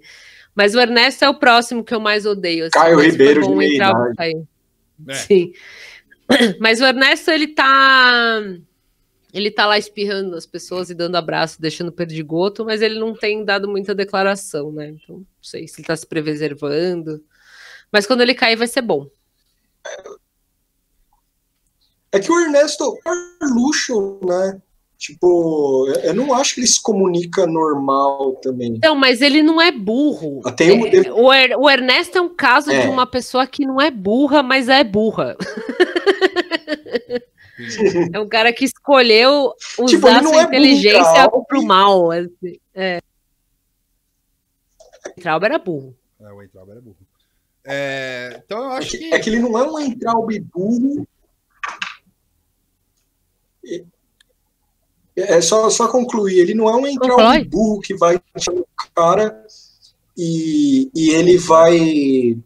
Mas o Ernesto é o próximo que eu mais odeio. Assim, Caio Ribeiro de meia. Caio. É. Sim. Mas o Ernesto, ele tá. Ele tá lá espirrando nas pessoas e dando abraço, deixando perdigoto, mas ele não tem dado muita declaração, né? Então, não sei se ele tá se preservando. Mas quando ele cair, vai ser bom. É que o Ernesto é luxo, né? Tipo, eu- não acho que ele se comunica normal também. Então, mas ele não é burro. Ah, tem um- É, o, Er- o Ernesto é um caso É. de uma pessoa que não é burra, mas é burra. É um cara que escolheu usar Tipo, não sua é inteligência burro, pro mal. Assim. É. Traub era burro. É, o Entraub era burro. É, então eu acho que. É que ele não é um Entraub burro. É só, só concluir, ele não é um Entraub Conclui. burro que vai chamar o cara e, e ele vai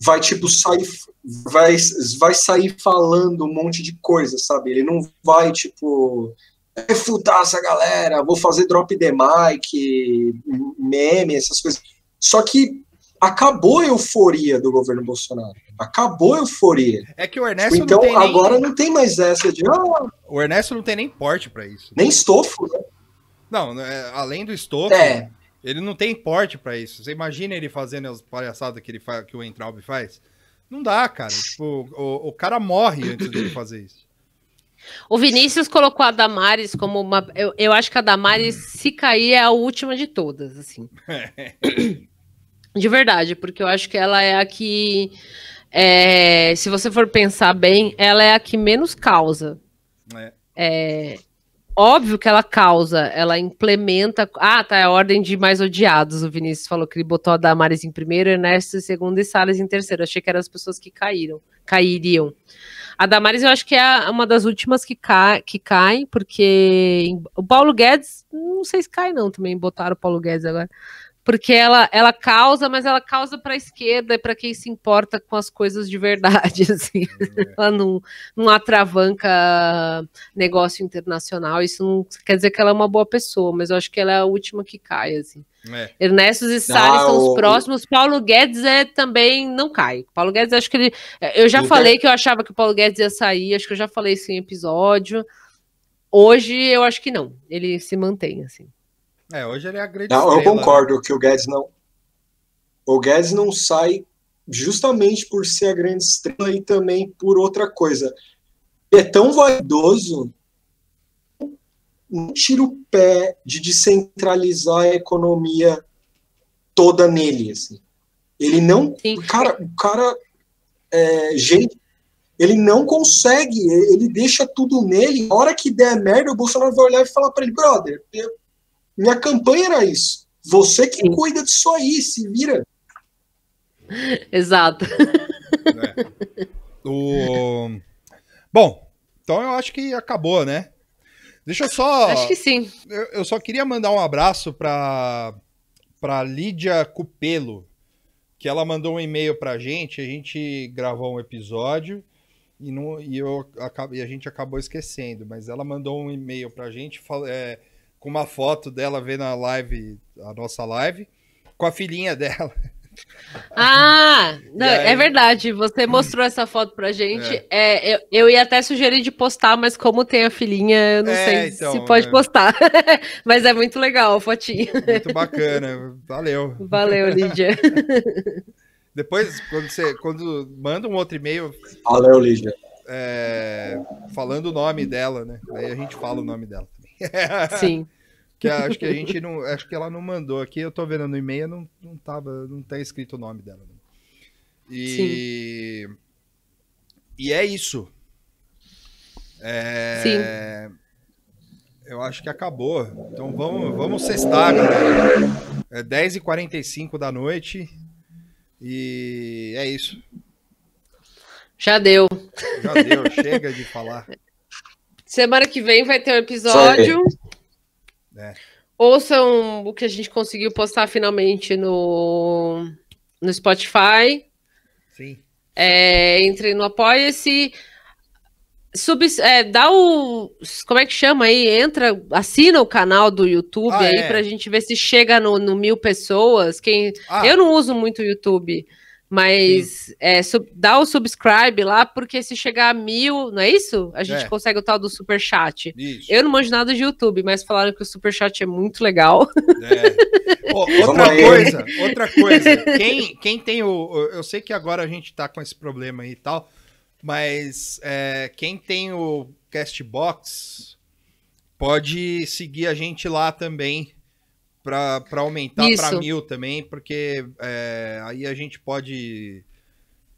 vai tipo sair vai, vai sair falando um monte de coisa, sabe? Ele não vai tipo refutar essa galera, vou fazer drop the mic, meme, essas coisas. Só que acabou a euforia do governo Bolsonaro. Acabou a euforia. É que o Ernesto então não tem nem, agora não tem mais essa de ah, o Ernesto não tem nem porte pra isso. nem estofo. né? Não, é, além do estofo, É, ele não tem porte pra isso. Você imagina ele fazendo as palhaçadas que ele fa- que o Entraub faz? Não dá, cara. Tipo, o, o cara morre antes dele fazer isso. O Vinícius colocou a Damares como uma. Eu, eu acho que a Damares, se cair, é a última de todas, assim. De verdade, porque eu acho que ela é a que. é, se você for pensar bem, ela é a que menos causa. É. É, óbvio que ela causa, ela implementa. Ah, tá, é a ordem de mais odiados. O Vinícius falou que ele botou a Damares em primeiro, Ernesto em segundo e Salles em terceiro. Achei que eram as pessoas que caíram, cairiam. A Damares eu acho que é uma das últimas que, cai, que cai, porque o Paulo Guedes, não sei se cai não, também botaram o Paulo Guedes agora. Porque ela, ela causa, mas ela causa para a esquerda e para quem se importa com as coisas de verdade, assim. Ela não, não atravanca negócio internacional, isso não quer dizer que ela é uma boa pessoa, mas eu acho que ela é a última que cai, assim. É. Ernesto e Salles Ah, são o- os próximos. Paulo Guedes é também não cai. Paulo Guedes, acho que ele. Eu já O falei que eu achava que o Paulo Guedes ia sair, acho que eu já falei isso em episódio. Hoje eu acho que não. Ele se mantém, assim. É, hoje ele é a grande Não, eu estrela, né? concordo que o Guedes não. O Guedes não sai justamente por ser a grande estrela e também por outra coisa. Ele é tão vaidoso, não tira o pé de descentralizar a economia toda nele. Assim. Ele não. Sim. O cara, o cara é, gente, ele não consegue, ele deixa tudo nele. A hora que der merda, o Bolsonaro vai olhar e falar para ele, brother, eu- minha campanha era isso. Você que Sim. cuida disso aí, se vira. Exato. É. O... Bom, então eu acho que acabou, né? Deixa eu só. Acho que sim. Eu, eu só queria mandar um abraço para para Lídia Cupelo, que ela mandou um e-mail pra gente, a gente gravou um episódio e, não, e, eu, acab- e a gente acabou esquecendo, mas ela mandou um e-mail pra gente fal- é, com uma foto dela vendo a live, a nossa live, com a filhinha dela. Ah, não, E aí? é verdade. Você mostrou essa foto pra gente. É, eu, eu ia até sugerir de postar, mas como tem a filhinha, eu não É, sei então, se pode é. postar. mas é muito legal a fotinha. Muito bacana, valeu. Valeu, Lídia. Depois, quando você quando manda um outro e-mail Valeu, Lígia. é, falando o nome dela, né? Aí a gente fala o nome dela. Sim. Que acho que a gente não. Acho que ela não mandou aqui. Eu tô vendo no e-mail, não, não tava. Não tá escrito o nome dela. não. E. E é isso. É, Eu acho que acabou. Então vamos, vamos sextar, galera. É 10h45 da noite. E é isso. Já deu. Já deu, chega de falar. Semana que vem vai ter um episódio. É. Ouçam o que a gente conseguiu postar finalmente no, no Spotify. Sim. É, entre no Apoia-se. Sub, é, dá o. Como é que chama aí? Entra, assina o canal do YouTube Ah, aí é. pra gente ver se chega no, no mil pessoas. Quem, Ah, Eu não uso muito o YouTube, mas é, sub- dá o subscribe lá, porque se chegar a mil, não é isso? A gente É. consegue o tal do super chat. isso. Eu não manjo nada de YouTube, mas falaram que o super chat é muito legal. É. Ô, Vamos outra aí. coisa, outra coisa. Quem, quem tem o. o- Eu sei que agora a gente tá com esse problema aí e tal, mas é, quem tem o Castbox pode seguir a gente lá também para aumentar para mil também, porque é, aí a gente pode,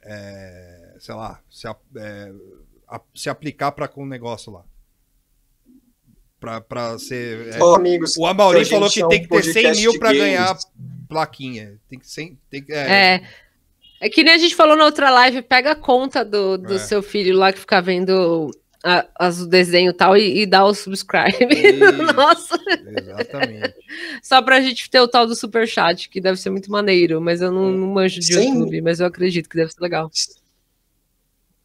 é, sei lá, se, é, a- se aplicar para com o negócio lá. Pra, pra ser. é, Ó, amigos, o Amaury falou que é tem que ter 100 podcast mil pra games. ganhar plaquinha. Tem que, 100, tem que, é, É. É que nem a gente falou na outra live, pega a conta do, do É. seu filho lá que fica vendo a- as, o desenho e tal e, e dá o subscribe. Isso. Nossa, Exatamente. só pra gente ter o tal do super chat, que deve ser muito maneiro, mas eu não, não manjo de Sim. YouTube, mas eu acredito que deve ser legal.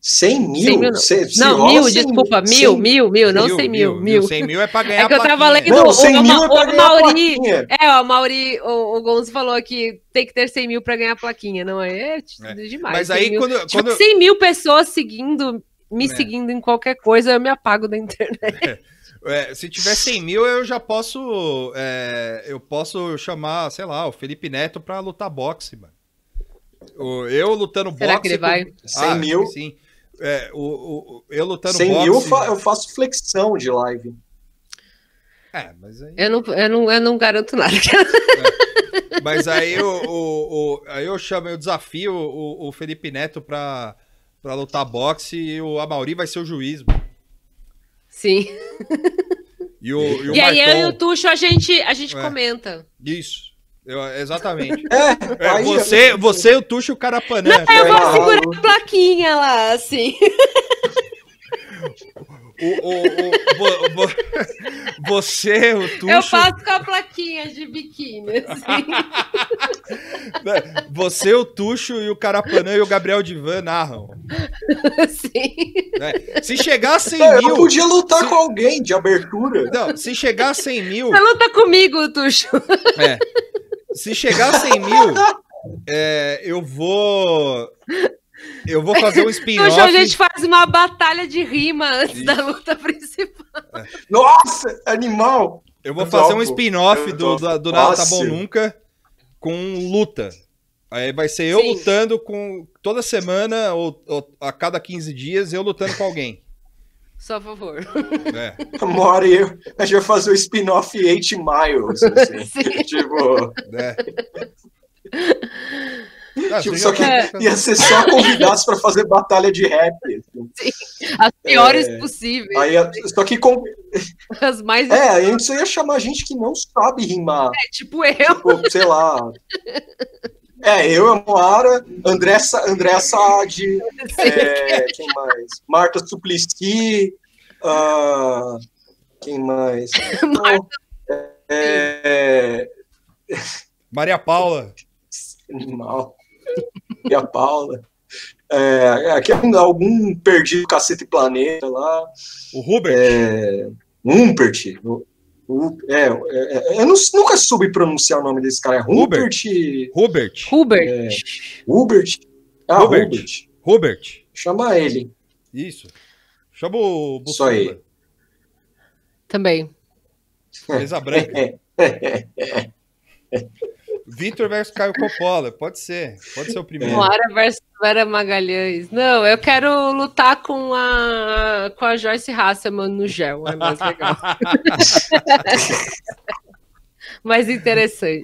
100 mil? 100 mil não. Cê- Não, mil, 100 desculpa, mil, 100 mil, mil, não 100 mil, mil. 100 mil é pra ganhar É que eu tava plaquinha. lendo- Não, o- 100 o- mil é o pra ganhar Mauri-. É, o Mauri, o, o Gonzo falou que tem que ter 100 mil pra ganhar a plaquinha, não é? É demais. Mas 100 aí mil. quando, Tipo, quando 100 mil pessoas seguindo, me É. seguindo em qualquer coisa, eu me apago da internet. é, se tiver 100 mil, eu já posso é, eu posso chamar, sei lá, o Felipe Neto pra lutar boxe, mano. Eu lutando Será boxe. que ele com- vai? 100 Ah, mil. Sim. É, o, o- o- eu lutando 100 boxe. mil eu, fa- eu faço flexão de live. É, mas aí. Eu não, eu não, eu não garanto nada. Mas aí, o, o- o- aí eu chamo, eu desafio o, o Felipe Neto pra, pra lutar boxe e o Amauri vai ser o juiz. mano. Sim. E o, e o E aí eu e o. Tuxo, a gente, a gente É. comenta. Isso. Eu- exatamente. É, É, você, você e o Tuxo e o Carapanã. Eu vou segurar a plaquinha lá, assim. O, o, o- vo- vo- Você, o Tuxo. Eu faço com a plaquinha de biquíni, assim. né? Você, o Tuxo e o Carapanã e o Gabriel Divan narram. Sim. né? Se chegar a 100 É, eu mil. podia lutar se- com alguém de abertura. Não, se chegar a 100 mil. Você luta comigo, Tuxo. É. Se chegar a 100 mil, é, eu vou. Eu vou fazer um Tuxo, a spin-off. gente faz uma batalha de rima antes da luta principal. Nossa, animal! Eu vou Eu fazer um spin-off do, do, do Nada Tá Bom. Nunca com luta. Aí vai ser eu Sim. lutando com. Toda semana ou, ou a cada 15 dias eu lutando com alguém. Só por favor. É, Uma hora eu, a gente vai fazer o spin-off 8 Miles. Assim. Sim. tipo, né? Ah, tipo, você só que tá- ia ser só convidados para fazer batalha de rap. assim. As piores É. possíveis. Aí, só que com, As mais. é, a gente só ia chamar gente que não sabe rimar. Tipo eu. Tipo, sei lá. É, eu, a Moara, André, Sa- André Saad, é, quem mais? Marta Suplicy, ah, quem mais? Marta- É, Maria Paula. animal. E a Paula. É, aqui é um- algum perdido cacete planeta lá. O Hubert. É, Humpert. O- o- é, é, é, eu não- nunca soube pronunciar o nome desse cara. É Hubert. Humpert. Hubert. Hubert. É. Hubert. Ah, Hubert. Hubert. Hubert. Chama ele. Isso. Chama o Isso aí. Bussunda. Também. Mesa branca. Vitor versus Caio Coppola. Pode ser. Pode ser o primeiro. Moara versus Vera Magalhães. Não, eu quero lutar com a, com a Joyce Hasselman no gel. É mais legal. mais interessante.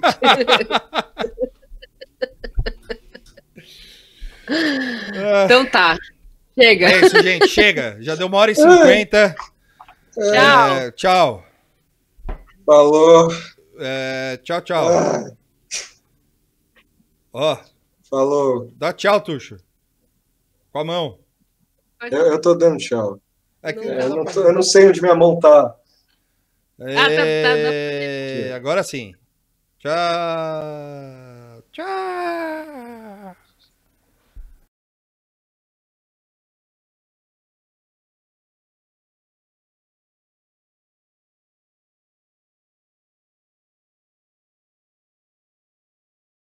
Ah, Então tá. Chega. é isso, gente. Chega. Já deu uma hora e cinquenta. Tchau. É, tchau. Falou. É, tchau, tchau. Ah, Ó, falou. dá tchau, Tuxo. Com a mão. Eu, eu tô dando tchau. É que- É, eu, não tô- eu não sei onde minha mão tá. Ah, tá- tá- É, Agora sim. Tchau. Tchau.